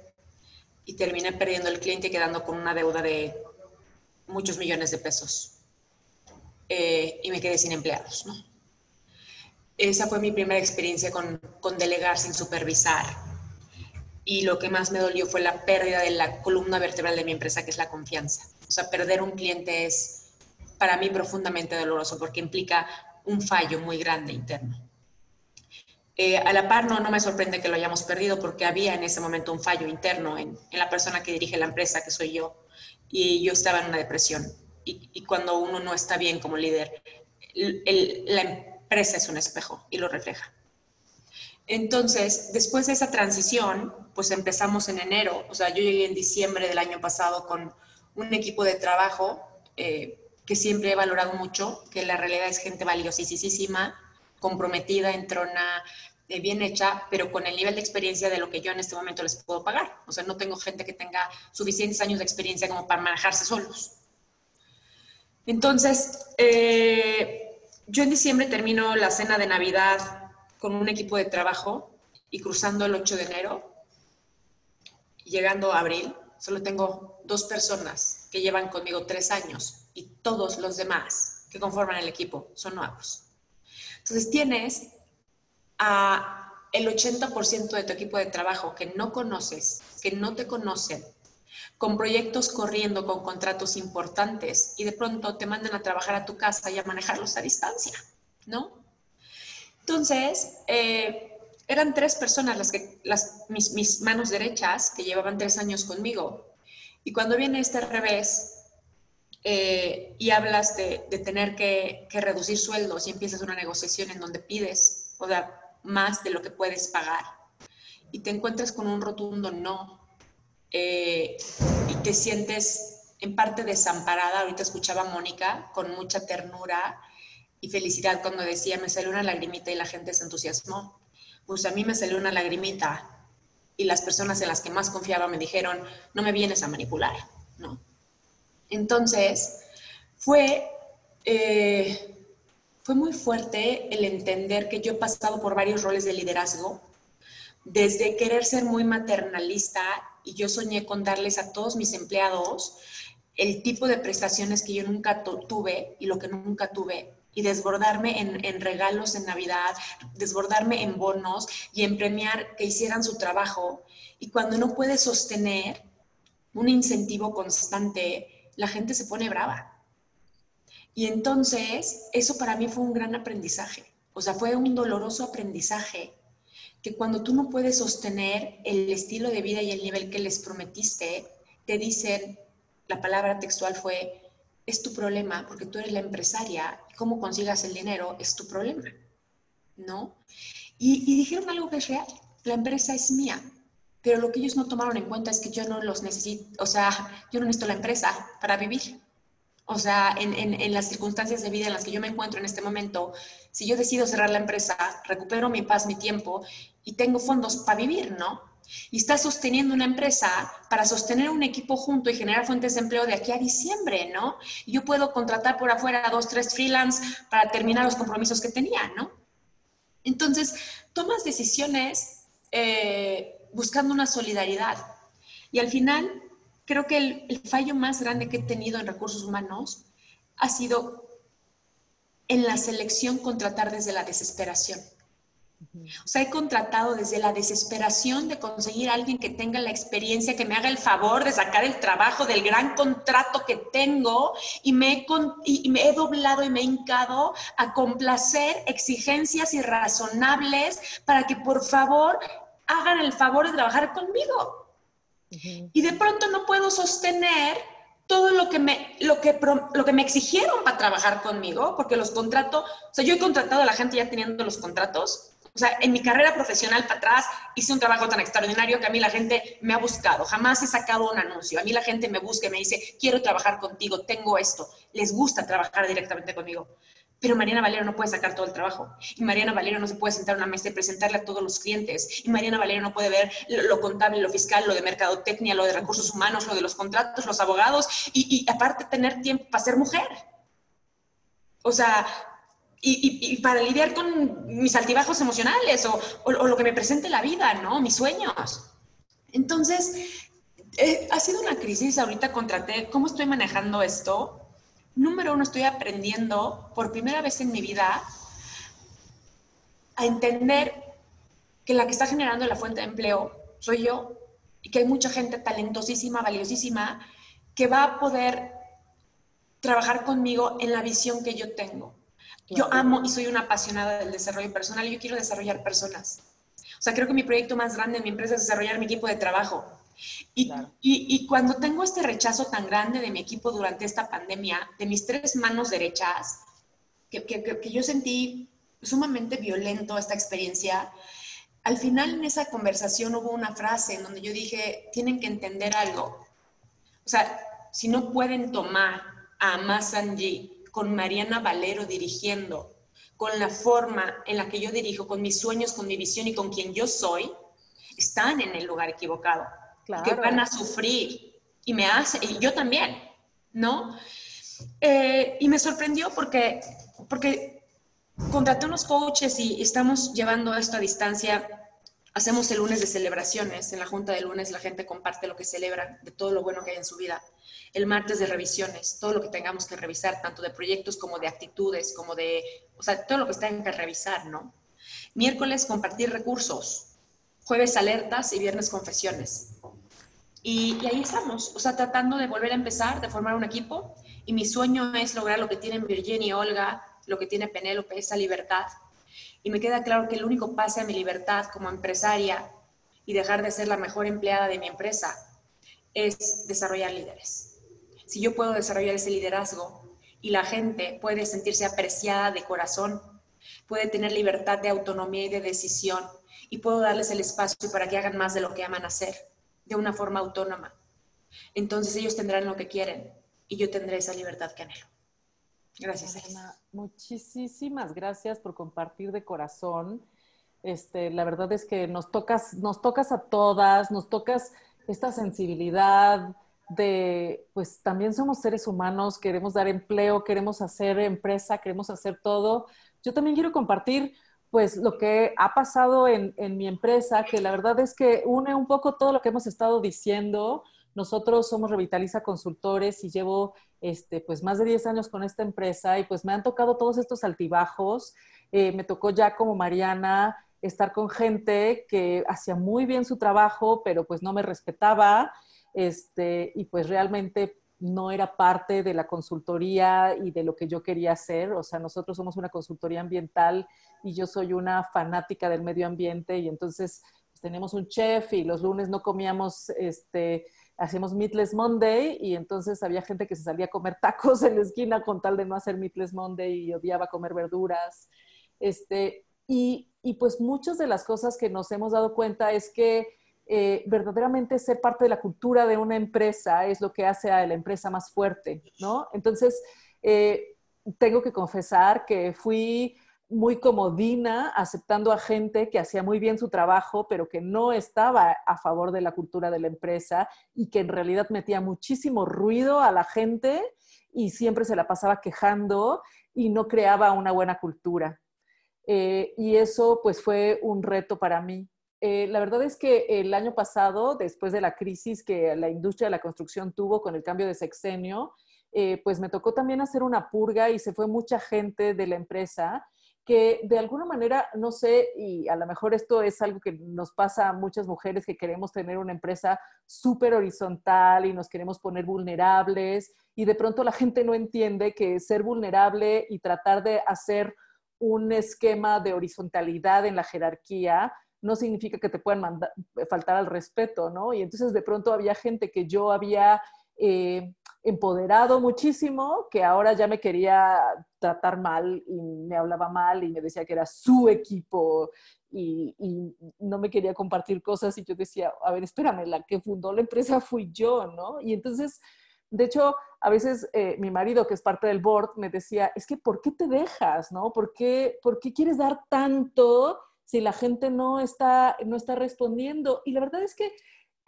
y terminé perdiendo el cliente y quedando con una deuda de muchos millones de pesos. Eh, y me quedé sin empleados. Esa fue mi primera experiencia con, con delegar sin supervisar. Y lo que más me dolió fue la pérdida de la columna vertebral de mi empresa, que es la confianza. O sea, perder un cliente es para mí profundamente doloroso porque implica un fallo muy grande interno. Eh, a la par, no, no me sorprende que lo hayamos perdido porque había en ese momento un fallo interno en, en la persona que dirige la empresa, que soy yo, y yo estaba en una depresión. Y, y cuando uno no está bien como líder, el, el, la empresa es un espejo y lo refleja. Entonces, después de esa transición, pues empezamos en enero, o sea, yo llegué en diciembre del año pasado con un equipo de trabajo eh, que siempre he valorado mucho, que la realidad es gente valiosísima, comprometida, entrona, eh, bien hecha, pero con el nivel de experiencia de lo que yo en este momento les puedo pagar. O sea, no tengo gente que tenga suficientes años de experiencia como para manejarse solos. Entonces, eh, yo en diciembre termino la cena de Navidad con un equipo de trabajo y cruzando el 8 de enero, llegando a abril, solo tengo dos personas que llevan conmigo tres años y todos los demás que conforman el equipo son nuevos. Entonces tienes a el 80% de tu equipo de trabajo que no conoces, que no te conocen, con proyectos corriendo, con contratos importantes y de pronto te mandan a trabajar a tu casa y a manejarlos a distancia, ¿no? Entonces, eh, eran tres personas las que, las, mis, mis, manos derechas que llevaban tres años conmigo. Y cuando viene este revés eh, y hablas de, de tener que, que, reducir sueldos y empiezas una negociación en donde pides o sea, más de lo que puedes pagar y te encuentras con un rotundo no eh, y te sientes en parte desamparada, ahorita escuchaba a Mónica con mucha ternura y felicidad cuando decía, me salió una lagrimita y la gente se entusiasmó. Pues a mí me salió una lagrimita y las personas en las que más confiaba me dijeron, no me vienes a manipular, ¿no? Entonces, fue, eh, fue muy fuerte el entender que yo he pasado por varios roles de liderazgo, desde querer ser muy maternalista y yo soñé con darles a todos mis empleados el tipo de prestaciones que yo nunca tuve y lo que nunca tuve y desbordarme en, regalos en Navidad, desbordarme en bonos y en premiar que hicieran su trabajo. Y cuando no puedes sostener un incentivo constante, la gente se pone brava. Y entonces, eso para mí fue un gran aprendizaje. O sea, fue un doloroso aprendizaje que cuando tú no puedes sostener el estilo de vida y el nivel que les prometiste, te dicen, la palabra textual fue, es tu problema, porque tú eres la empresaria, cómo consigas el dinero es tu problema, ¿no? Y, y, dijeron algo que es real, la empresa es mía, pero lo que ellos no tomaron en cuenta es que yo no los necesito, o sea, yo no necesito la empresa para vivir. O sea, en, en, en las circunstancias de vida en las que yo me encuentro en este momento, si yo decido cerrar la empresa, recupero mi paz, mi tiempo y tengo fondos para vivir, ¿no? Y está sosteniendo una empresa para sostener un equipo junto y generar fuentes de empleo de aquí a diciembre, ¿no? Yo puedo contratar por afuera dos, tres freelance para terminar los compromisos que tenía, ¿no? Entonces, tomas decisiones eh, buscando una solidaridad. Y al final, creo que el, el fallo más grande que he tenido en recursos humanos ha sido en la selección contratar desde la desesperación. O sea, he contratado desde la desesperación de conseguir a alguien que tenga la experiencia, que me haga el favor de sacar el trabajo del gran contrato que tengo y me he, y me he doblado y me he hincado a complacer exigencias irrazonables para que por favor hagan el favor de trabajar conmigo. Y de pronto no puedo sostener todo lo que, me, lo, que, lo que me exigieron para trabajar conmigo, porque los contratos, o sea, yo he contratado a la gente ya teniendo los contratos, o sea, en mi carrera profesional para atrás hice un trabajo tan extraordinario que a mí la gente me ha buscado. Jamás he sacado un anuncio. A mí la gente me busca y me dice, quiero trabajar contigo, tengo esto. Les gusta trabajar directamente conmigo. Pero Mariana Valero no puede sacar todo el trabajo. Y Mariana Valero no se puede sentar a una mesa y presentarle a todos los clientes. Y Mariana Valero no puede ver lo, contable, lo fiscal, lo de mercadotecnia, lo de recursos humanos, lo de los contratos, los abogados. Y, y aparte tener tiempo para ser mujer. O sea, y, para lidiar con mis altibajos emocionales o, lo que me presente la vida, ¿no? Mis sueños. Entonces, eh, ha sido una crisis. Ahorita contraté, ¿cómo estoy manejando esto? Número uno, estoy aprendiendo por primera vez en mi vida a entender que la que está generando la fuente de empleo soy yo y que hay mucha gente talentosísima, valiosísima, que va a poder trabajar conmigo en la visión que yo tengo. Yo amo y soy una apasionada del desarrollo personal y yo quiero desarrollar personas. O sea, creo que mi proyecto más grande en mi empresa es desarrollar mi equipo de trabajo. Y, y, cuando tengo este rechazo tan grande de mi equipo durante esta pandemia, de mis tres manos derechas, que, que, que yo sentí sumamente violento esta experiencia, al final en esa conversación hubo una frase en donde yo dije, tienen que entender algo. O sea, si no pueden tomar a Amasanji con Mariana Valero dirigiendo, con la forma en la que yo dirijo, con mis sueños, con mi visión y con quien yo soy, están en el lugar equivocado. Que van a sufrir. Y me hace, y yo también, ¿no? Eh, y me sorprendió porque, porque contraté unos coaches y estamos llevando esto a distancia. Hacemos el lunes de celebraciones. En la junta de lunes la gente comparte lo que celebra, de todo lo bueno que hay en su vida. El martes de revisiones, todo lo que tengamos que revisar, tanto de proyectos como de actitudes, como de, o sea, todo lo que tengan que revisar, ¿no? Miércoles compartir recursos. Jueves alertas y viernes confesiones. Y, y, ahí estamos, o sea, tratando de volver a empezar, de formar un equipo. Y mi sueño es lograr lo que tienen Virginia y Olga, lo que tiene Penélope, esa libertad. Y me queda claro que el único pase a mi libertad como empresaria y dejar de ser la mejor empleada de mi empresa es desarrollar líderes. Si yo puedo desarrollar ese liderazgo y la gente puede sentirse apreciada de corazón, puede tener libertad de autonomía y de decisión y puedo darles el espacio para que hagan más de lo que aman hacer, de una forma autónoma. Entonces ellos tendrán lo que quieren y yo tendré esa libertad que anhelo. Gracias, Elena. Muchísimas gracias por compartir de corazón. Este, la verdad es que nos tocas, nos tocas a todas, nos tocas esta sensibilidad de, pues también somos seres humanos, queremos dar empleo, queremos hacer empresa, queremos hacer todo. Yo también quiero compartir, pues, lo que ha pasado en, en mi empresa, que la verdad es que une un poco todo lo que hemos estado diciendo. Nosotros somos Revitaliza Consultores y llevo este, pues más de 10 años con esta empresa y pues me han tocado todos estos altibajos. Eh, me tocó ya como Mariana estar con gente que hacía muy bien su trabajo, pero pues no me respetaba este, y pues realmente no era parte de la consultoría y de lo que yo quería hacer. O sea, nosotros somos una consultoría ambiental y yo soy una fanática del medio ambiente y entonces pues, tenemos un chef y los lunes no comíamos este, hacíamos Meatless Monday y entonces había gente que se salía a comer tacos en la esquina con tal de no hacer Meatless Monday y odiaba comer verduras. Este, y, y pues muchas de las cosas que nos hemos dado cuenta es que eh, verdaderamente ser parte de la cultura de una empresa es lo que hace a la empresa más fuerte, ¿no? Entonces, eh, tengo que confesar que fui muy comodina, aceptando a gente que hacía muy bien su trabajo, pero que no estaba a favor de la cultura de la empresa y que en realidad metía muchísimo ruido a la gente y siempre se la pasaba quejando y no creaba una buena cultura. Eh, y eso pues fue un reto para mí. Eh, la verdad es que el año pasado, después de la crisis que la industria de la construcción tuvo con el cambio de sexenio, eh, pues me tocó también hacer una purga y se fue mucha gente de la empresa que de alguna manera, no sé, y a lo mejor esto es algo que nos pasa a muchas mujeres que queremos tener una empresa súper horizontal y nos queremos poner vulnerables y de pronto la gente no entiende que ser vulnerable y tratar de hacer un esquema de horizontalidad en la jerarquía no significa que te puedan faltar al respeto, ¿no? Y entonces de pronto había gente que yo había eh, empoderado muchísimo, que ahora ya me quería tratar mal y me hablaba mal y me decía que era su equipo y, no me quería compartir cosas y yo decía, a ver, espérame, la que fundó la empresa fui yo, ¿no? Y entonces, de hecho, a veces eh, mi marido, que es parte del board, me decía, es que ¿por qué te dejas, no? ¿Por qué, ¿por qué quieres dar tanto si la gente no está, no está respondiendo? Y la verdad es que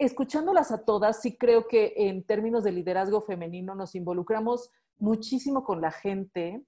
escuchándolas a todas, sí creo que en términos de liderazgo femenino nos involucramos muchísimo con la gente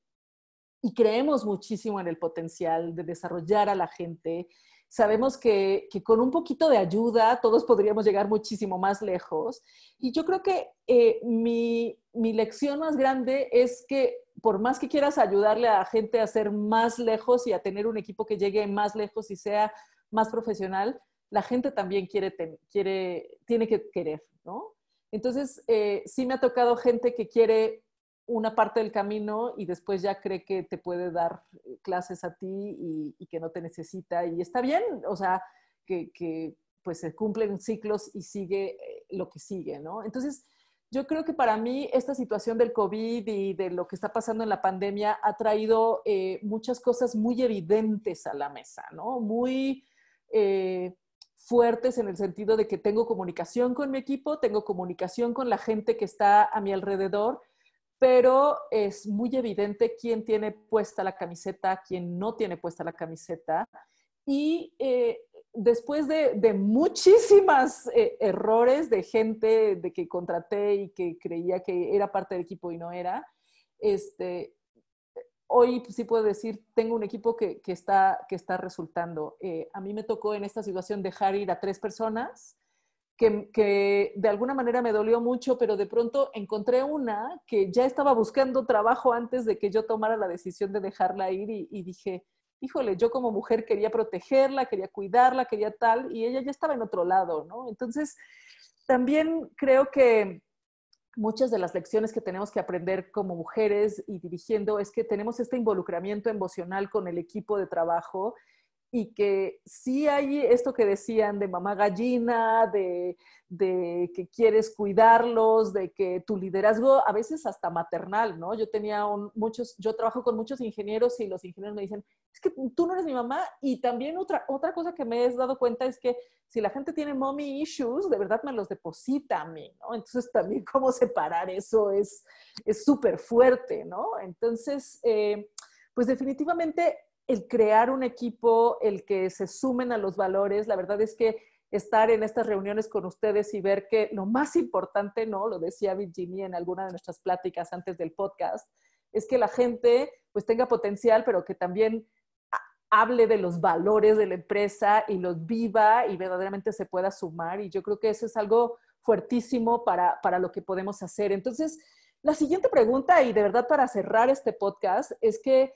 y creemos muchísimo en el potencial de desarrollar a la gente. Sabemos que, con un poquito de ayuda todos podríamos llegar muchísimo más lejos. Y yo creo que eh, mi, mi lección más grande es que por más que quieras ayudarle a la gente a ser más lejos y a tener un equipo que llegue más lejos y sea más profesional, la gente también quiere, quiere tiene que querer, ¿no? Entonces, eh, sí me ha tocado gente que quiere una parte del camino y después ya cree que te puede dar clases a ti y, que no te necesita. Y está bien, o sea, que, que pues se cumplen ciclos y sigue eh, lo que sigue, ¿no? Entonces, yo creo que para mí esta situación del COVID y de lo que está pasando en la pandemia ha traído eh, muchas cosas muy evidentes a la mesa, ¿no? Muy eh, fuertes en el sentido de que tengo comunicación con mi equipo, tengo comunicación con la gente que está a mi alrededor, pero es muy evidente quién tiene puesta la camiseta, quién no tiene puesta la camiseta. Y eh, después de, muchísimas eh, errores de gente de que contraté y que creía que era parte del equipo y no era, este, hoy sí puedo decir, tengo un equipo que, que está, que está resultando. Eh, a mí me tocó en esta situación dejar ir a tres personas. Que, que, de alguna manera me dolió mucho, pero de pronto encontré una que ya estaba buscando trabajo antes de que yo tomara la decisión de dejarla ir y, y dije, híjole, yo como mujer quería protegerla, quería cuidarla, quería tal, y ella ya estaba en otro lado, ¿no? Entonces, también creo que muchas de las lecciones que tenemos que aprender como mujeres y dirigiendo es que tenemos este involucramiento emocional con el equipo de trabajo y que sí hay esto que decían de mamá gallina, de, que quieres cuidarlos, de que tu liderazgo a veces hasta maternal, ¿no? Yo tenía muchos, yo trabajo con muchos ingenieros y los ingenieros me dicen, es que tú no eres mi mamá y también otra, otra cosa que me he dado cuenta es que si la gente tiene mommy issues, de verdad me los deposita a mí, ¿no? Entonces también cómo separar eso es súper fuerte, ¿no? Entonces, eh, pues definitivamente el crear un equipo, el que se sumen a los valores, la verdad es que estar en estas reuniones con ustedes y ver que lo más importante, ¿no? Lo decía Virginia en alguna de nuestras pláticas antes del podcast, es que la gente pues tenga potencial, pero que también hable de los valores de la empresa y los viva y verdaderamente se pueda sumar. Y yo creo que eso es algo fuertísimo para, para lo que podemos hacer. Entonces, la siguiente pregunta, y de verdad para cerrar este podcast, es que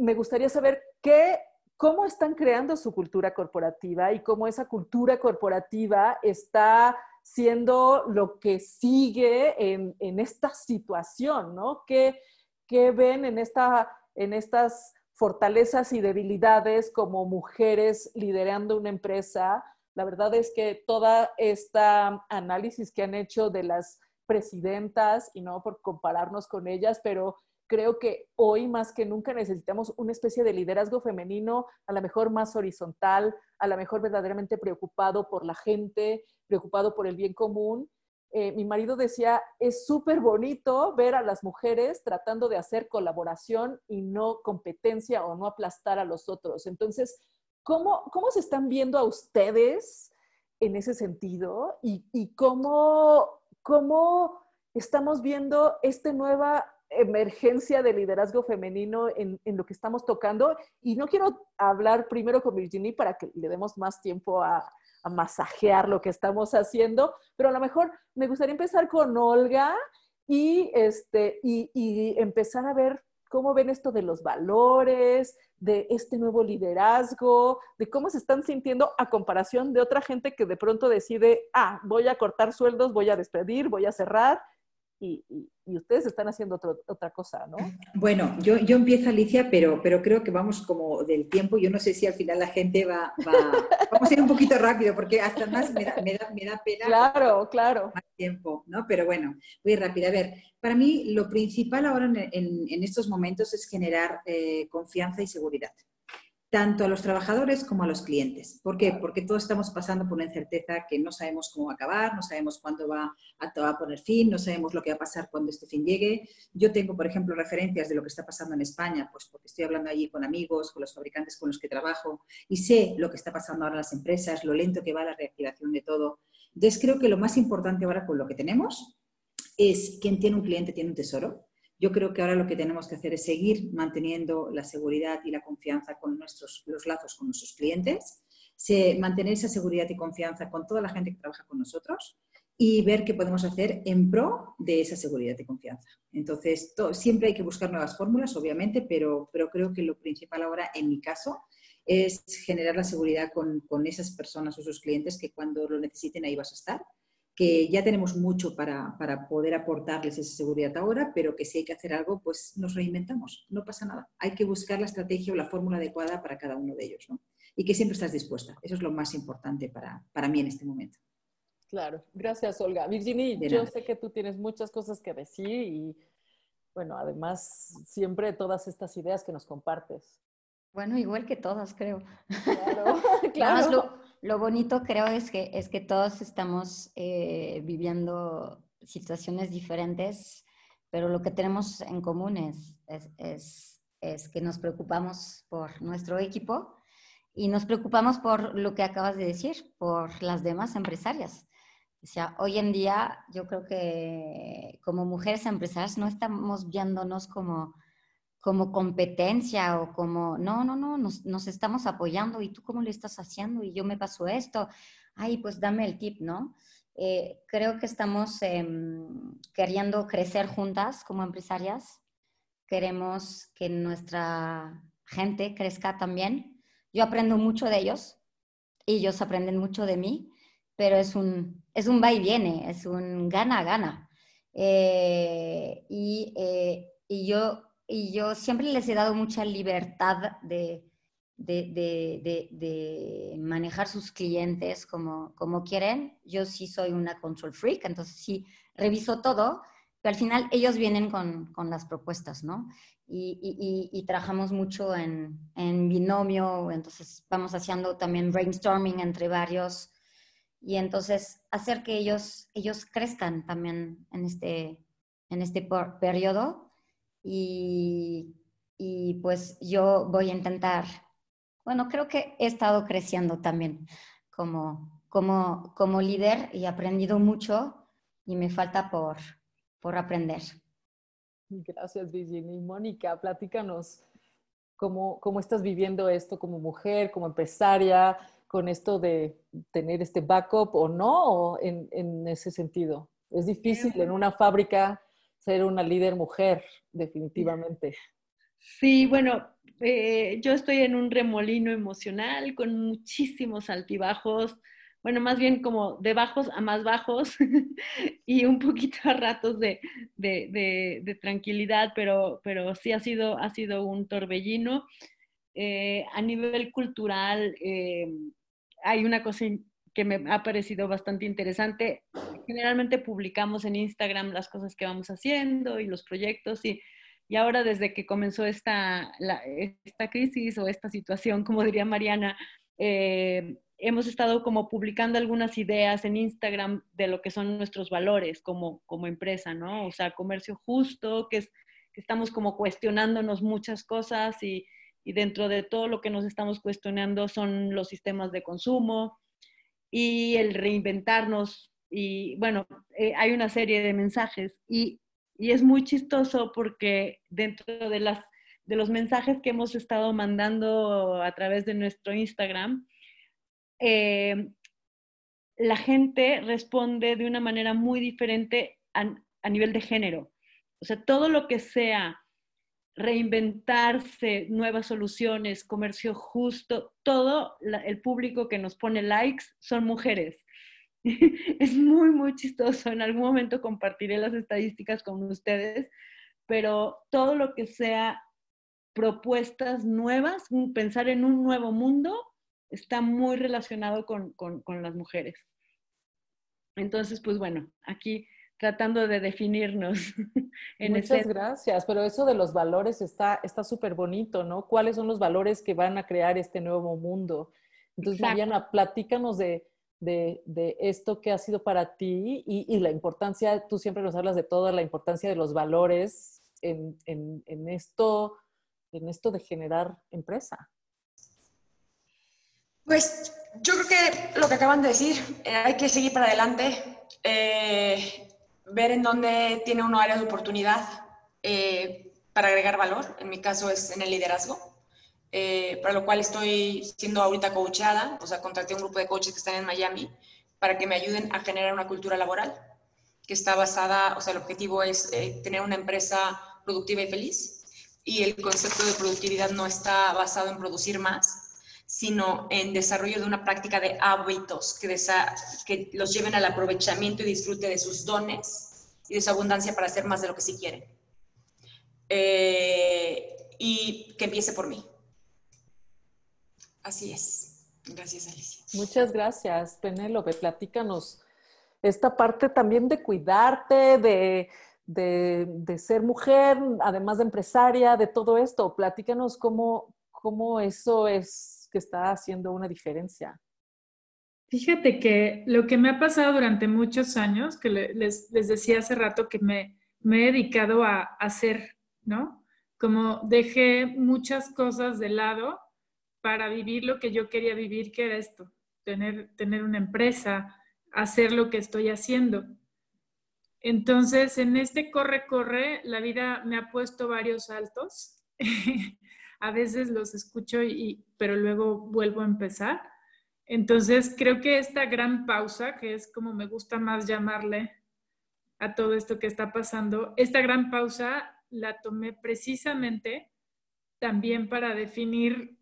me gustaría saber qué, cómo están creando su cultura corporativa y cómo esa cultura corporativa está siendo lo que sigue en, en esta situación, ¿no? ¿Qué, qué ven en, esta, en estas fortalezas y debilidades como mujeres liderando una empresa? La verdad es que toda esta análisis que han hecho de las presidentas, y no por compararnos con ellas, pero creo que hoy más que nunca necesitamos una especie de liderazgo femenino, a lo mejor más horizontal, a lo mejor verdaderamente preocupado por la gente, preocupado por el bien común. Eh, mi marido decía, es súper bonito ver a las mujeres tratando de hacer colaboración y no competencia o no aplastar a los otros. Entonces, ¿cómo, cómo se están viendo a ustedes en ese sentido? ¿Y, y cómo, cómo estamos viendo esta nueva emergencia de liderazgo femenino en, lo que estamos tocando. Y no quiero hablar primero con Virginie para que le demos más tiempo a, masajear lo que estamos haciendo, pero a lo mejor me gustaría empezar con Olga y, este, y, y empezar a ver cómo ven esto de los valores, de este nuevo liderazgo, de cómo se están sintiendo a comparación de otra gente que de pronto decide, ah, voy a cortar sueldos, voy a despedir, voy a cerrar y, ustedes están haciendo otra cosa, ¿no? Bueno, yo, yo empiezo, Alicia, pero, pero creo que vamos como del tiempo. Yo no sé si al final la gente va, vamos a ir un poquito rápido, porque hasta más me da, me da, me da pena. Claro, claro. Más tiempo, ¿no? Pero bueno, voy rápida. A ver, para mí lo principal ahora en, en, estos momentos es generar eh, confianza y seguridad tanto a los trabajadores como a los clientes. ¿Por qué? Porque todos estamos pasando por una incerteza que no sabemos cómo va a acabar, no sabemos cuándo va a, poner fin, no sabemos lo que va a pasar cuando este fin llegue. Yo tengo, por ejemplo, referencias de lo que está pasando en España, pues porque estoy hablando allí con amigos, con los fabricantes con los que trabajo y sé lo que está pasando ahora en las empresas, lo lento que va la reactivación de todo. Entonces creo que lo más importante ahora con lo que tenemos es quien tiene un cliente tiene un tesoro yo creo que ahora lo que tenemos que hacer es seguir manteniendo la seguridad y la confianza con nuestros, los lazos con nuestros clientes, mantener esa seguridad y confianza con toda la gente que trabaja con nosotros y ver qué podemos hacer en pro de esa seguridad y confianza. Entonces, siempre hay que buscar nuevas fórmulas, obviamente, pero, pero creo que lo principal ahora, en mi caso, es generar la seguridad con, con esas personas o sus clientes que cuando lo necesiten ahí vas a estar que ya tenemos mucho para, para, poder aportarles esa seguridad ahora, pero que si hay que hacer algo, pues nos reinventamos, no pasa nada. Hay que buscar la estrategia o la fórmula adecuada para cada uno de ellos, ¿no? Y que siempre estás dispuesta. Eso es lo más importante para, para mí en este momento. Claro, gracias Olga. Virginie, yo sé que tú tienes muchas cosas que decir y bueno, además siempre todas estas ideas que nos compartes. Bueno, igual que todas, creo. Claro, *laughs* *laughs* claro. Lo, lo, bonito creo es que, es que todos estamos eh, viviendo situaciones diferentes, pero lo que tenemos en común es, es, es, que nos preocupamos por nuestro equipo y nos preocupamos por lo que acabas de decir, por las demás empresarias. O sea, hoy en día yo creo que como mujeres empresarias no estamos viéndonos como, como competencia o como, no, no, no, nos, nos, estamos apoyando y tú cómo lo estás haciendo y yo me paso esto, ay, pues dame el tip, ¿no? Eh, creo que estamos em, queriendo crecer juntas como empresarias, queremos que nuestra gente crezca también. Yo aprendo mucho de ellos y ellos aprenden mucho de mí pero es un, es un va y viene, es un gana-gana. Eh, y, eh, y, yo, y yo siempre les he dado mucha libertad de, de, de, de, manejar sus clientes como, como quieren. Yo sí soy una control freak, entonces sí reviso todo, pero al final ellos vienen con, con las propuestas, ¿no? Y, y, y, trabajamos mucho en, en binomio, entonces vamos haciendo también brainstorming entre varios y entonces hacer que ellos, ellos crezcan también en este, en este periodo y, y pues yo voy a intentar, bueno, creo que he estado creciendo también como, como, como líder y he aprendido mucho y me falta por, por aprender. Gracias, Virginia. Mónica, platícanos cómo, cómo estás viviendo esto como mujer, como empresaria, con esto de tener este backup o no en, en ese sentido? Es difícil en una fábrica ser una líder mujer, definitivamente. Sí, bueno, eh, yo estoy en un remolino emocional con muchísimos altibajos, bueno, más bien como de bajos a más bajos *laughs* y un poquito a ratos de, de, tranquilidad, pero, pero sí ha sido, ha sido un torbellino. Eh, a nivel cultural, eh, hay una cosa que me ha parecido bastante interesante. Generalmente publicamos en Instagram las cosas que vamos haciendo y los proyectos y, y ahora desde que comenzó esta, esta crisis o esta situación, como diría Mariana, eh, hemos estado como publicando algunas ideas en Instagram de lo que son nuestros valores como, como empresa, ¿no? O sea, comercio justo, que, es, que estamos como cuestionándonos muchas cosas y, y dentro de todo lo que nos estamos cuestionando son los sistemas de consumo y el reinventarnos. Y bueno, eh, hay una serie de mensajes y, y, es muy chistoso porque dentro de, las, de los mensajes que hemos estado mandando a través de nuestro Instagram, eh, la gente responde de una manera muy diferente a, a nivel de género. O sea, todo lo que sea reinventarse, nuevas soluciones, comercio justo, todo el público que nos pone likes son mujeres. *laughs* es muy, muy chistoso. En algún momento compartiré las estadísticas con ustedes, pero todo lo que sea propuestas nuevas, pensar en un nuevo mundo, está muy relacionado con, con, las mujeres. Entonces, pues bueno, aquí tratando de definirnos. *laughs* En Muchas gracias, pero eso de los valores está súper bonito, ¿no? ¿Cuáles son los valores que van a crear este nuevo mundo? Entonces, Mariana, platícanos de, de, de, esto que ha sido para ti y, y, la importancia, tú siempre nos hablas de toda la importancia de los valores en, en, en, esto, en esto de generar empresa. Pues yo creo que lo que acaban de decir, eh, hay que seguir para adelante. Eh, ver en dónde tiene uno área de oportunidad eh, para agregar valor. En mi caso es en el liderazgo, eh, para lo cual estoy siendo ahorita coachada, o sea, contraté un grupo de coaches que están en Miami para que me ayuden a generar una cultura laboral que está basada, o sea, el objetivo es eh, tener una empresa productiva y feliz y el concepto de productividad no está basado en producir más, sino en desarrollo de una práctica de hábitos que, los lleven al aprovechamiento y disfrute de sus dones y de su abundancia para hacer más de lo que sí quieren. Eh, y que empiece por mí. Así es. Gracias, Alicia. Muchas gracias, Penélope. Platícanos esta parte también de cuidarte, de, de, ser mujer, además de empresaria, de todo esto. Platícanos cómo, cómo eso es que está haciendo una diferencia. Fíjate que lo que me ha pasado durante muchos años, que les, decía hace rato que me, me he dedicado a hacer, ¿no? Como dejé muchas cosas de lado para vivir lo que yo quería vivir, que era esto, tener, tener una empresa, hacer lo que estoy haciendo. Entonces, en este corre-corre, la vida me ha puesto varios saltos. *laughs* a veces los escucho, y, pero luego vuelvo a empezar. Entonces, creo que esta gran pausa, que es como me gusta más llamarle a todo esto que está pasando, esta gran pausa la tomé precisamente también para definir,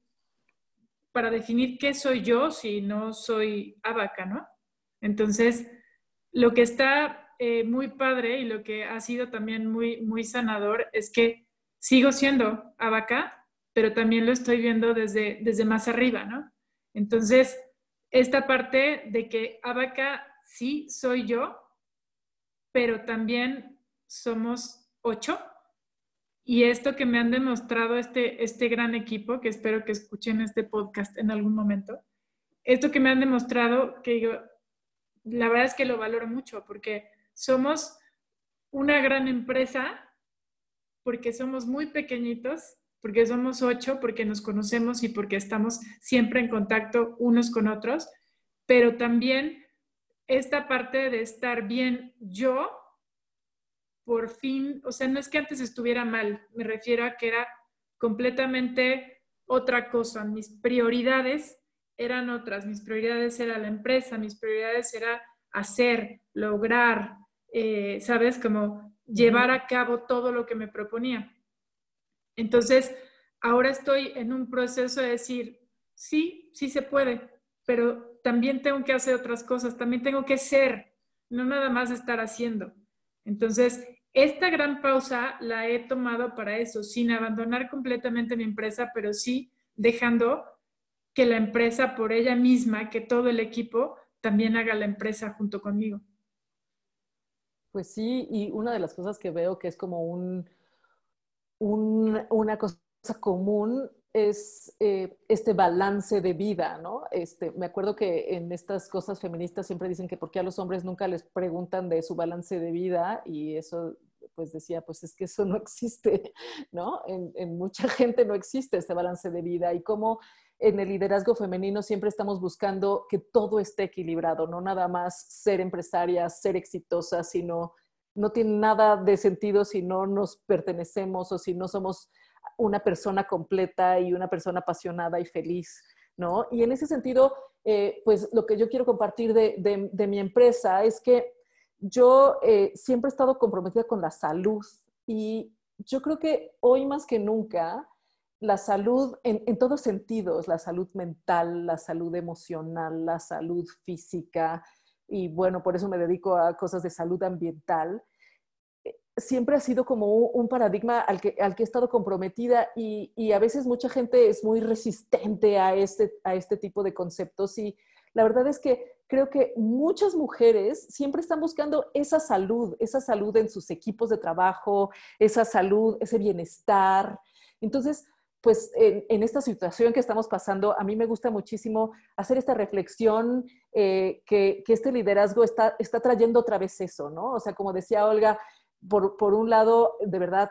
para definir qué soy yo si no soy abaca, ¿no? Entonces, lo que está eh, muy padre y lo que ha sido también muy, muy sanador es que sigo siendo abaca, pero también lo estoy viendo desde, desde más arriba, ¿no? Entonces, esta parte de que abaca sí soy yo, pero también somos ocho. Y esto que me han demostrado este, este gran equipo, que espero que escuchen este podcast en algún momento, esto que me han demostrado, que yo, la verdad es que lo valoro mucho, porque somos una gran empresa, porque somos muy pequeñitos porque somos ocho, porque nos conocemos y porque estamos siempre en contacto unos con otros, pero también esta parte de estar bien yo, por fin, o sea, no es que antes estuviera mal, me refiero a que era completamente otra cosa, mis prioridades eran otras, mis prioridades era la empresa, mis prioridades era hacer, lograr, eh, ¿sabes? Como llevar a cabo todo lo que me proponía. Entonces, ahora estoy en un proceso de decir, sí, sí se puede, pero también tengo que hacer otras cosas, también tengo que ser, no nada más estar haciendo. Entonces, esta gran pausa la he tomado para eso, sin abandonar completamente mi empresa, pero sí dejando que la empresa por ella misma, que todo el equipo también haga la empresa junto conmigo. Pues sí, y una de las cosas que veo que es como un, una cosa común es eh, este balance de vida, ¿no? Este, me acuerdo que en estas cosas feministas siempre dicen que por qué a los hombres nunca les preguntan de su balance de vida y eso pues decía, pues es que eso no *laughs* existe, ¿no? En, en mucha gente no existe este balance de vida y cómo en el liderazgo femenino siempre estamos buscando que todo esté equilibrado, no nada más ser empresarias, ser exitosas, sino no tiene nada de sentido si no nos pertenecemos o si no somos una persona completa y una persona apasionada y feliz, ¿no? Y en ese sentido, eh, pues lo que yo quiero compartir de, mi empresa es que yo eh, siempre he estado comprometida con la salud y yo creo que hoy más que nunca la salud en, en, todos sentidos, la salud mental, la salud emocional, la salud física, y bueno, por eso me dedico a cosas de salud ambiental, eh, siempre ha sido como un paradigma al que, al que he estado comprometida y, y, a veces mucha gente es muy resistente a este, a este tipo de conceptos y la verdad es que creo que muchas mujeres siempre están buscando esa salud, esa salud en sus equipos de trabajo, esa salud, ese bienestar. Entonces, pues en, esta situación que estamos pasando, a mí me gusta muchísimo hacer esta reflexión eh, que, este liderazgo está, trayendo otra vez eso, ¿no? O sea, como decía Olga, por, un lado, de verdad,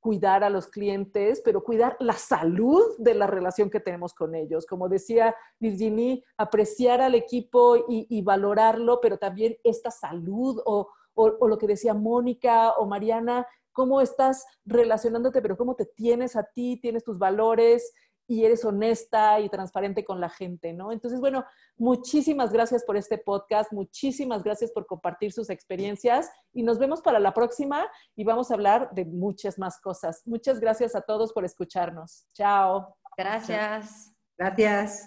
cuidar a los clientes, pero cuidar la salud de la relación que tenemos con ellos. Como decía Virginie, apreciar al equipo y, valorarlo, pero también esta salud o, lo que decía Mónica o Mariana, cómo estás relacionándote, pero cómo te tienes a ti, tienes tus valores y eres honesta y transparente con la gente, ¿no? Entonces, bueno, muchísimas gracias por este podcast, muchísimas gracias por compartir sus experiencias y nos vemos para la próxima y vamos a hablar de muchas más cosas. Muchas gracias a todos por escucharnos. Chao. Gracias. Gracias.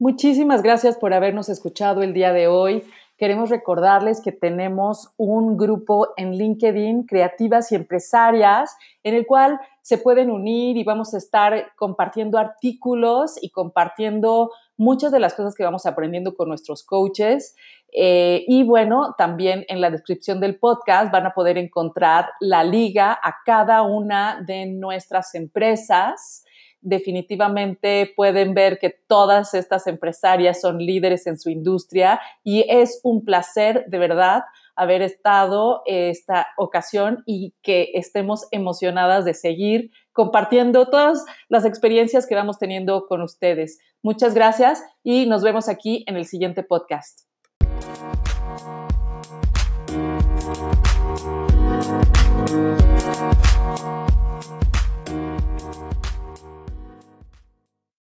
Muchísimas gracias por habernos escuchado el día de hoy. Queremos recordarles que tenemos un grupo en LinkedIn, Creativas y Empresarias, en el cual se pueden unir y vamos a estar compartiendo artículos y compartiendo muchas de las cosas que vamos aprendiendo con nuestros coaches. Eh, y bueno, también en la descripción del podcast van a poder encontrar la liga a cada una de nuestras empresas definitivamente pueden ver que todas estas empresarias son líderes en su industria y es un placer de verdad haber estado esta ocasión y que estemos emocionadas de seguir compartiendo todas las experiencias que vamos teniendo con ustedes. Muchas gracias y nos vemos aquí en el siguiente podcast.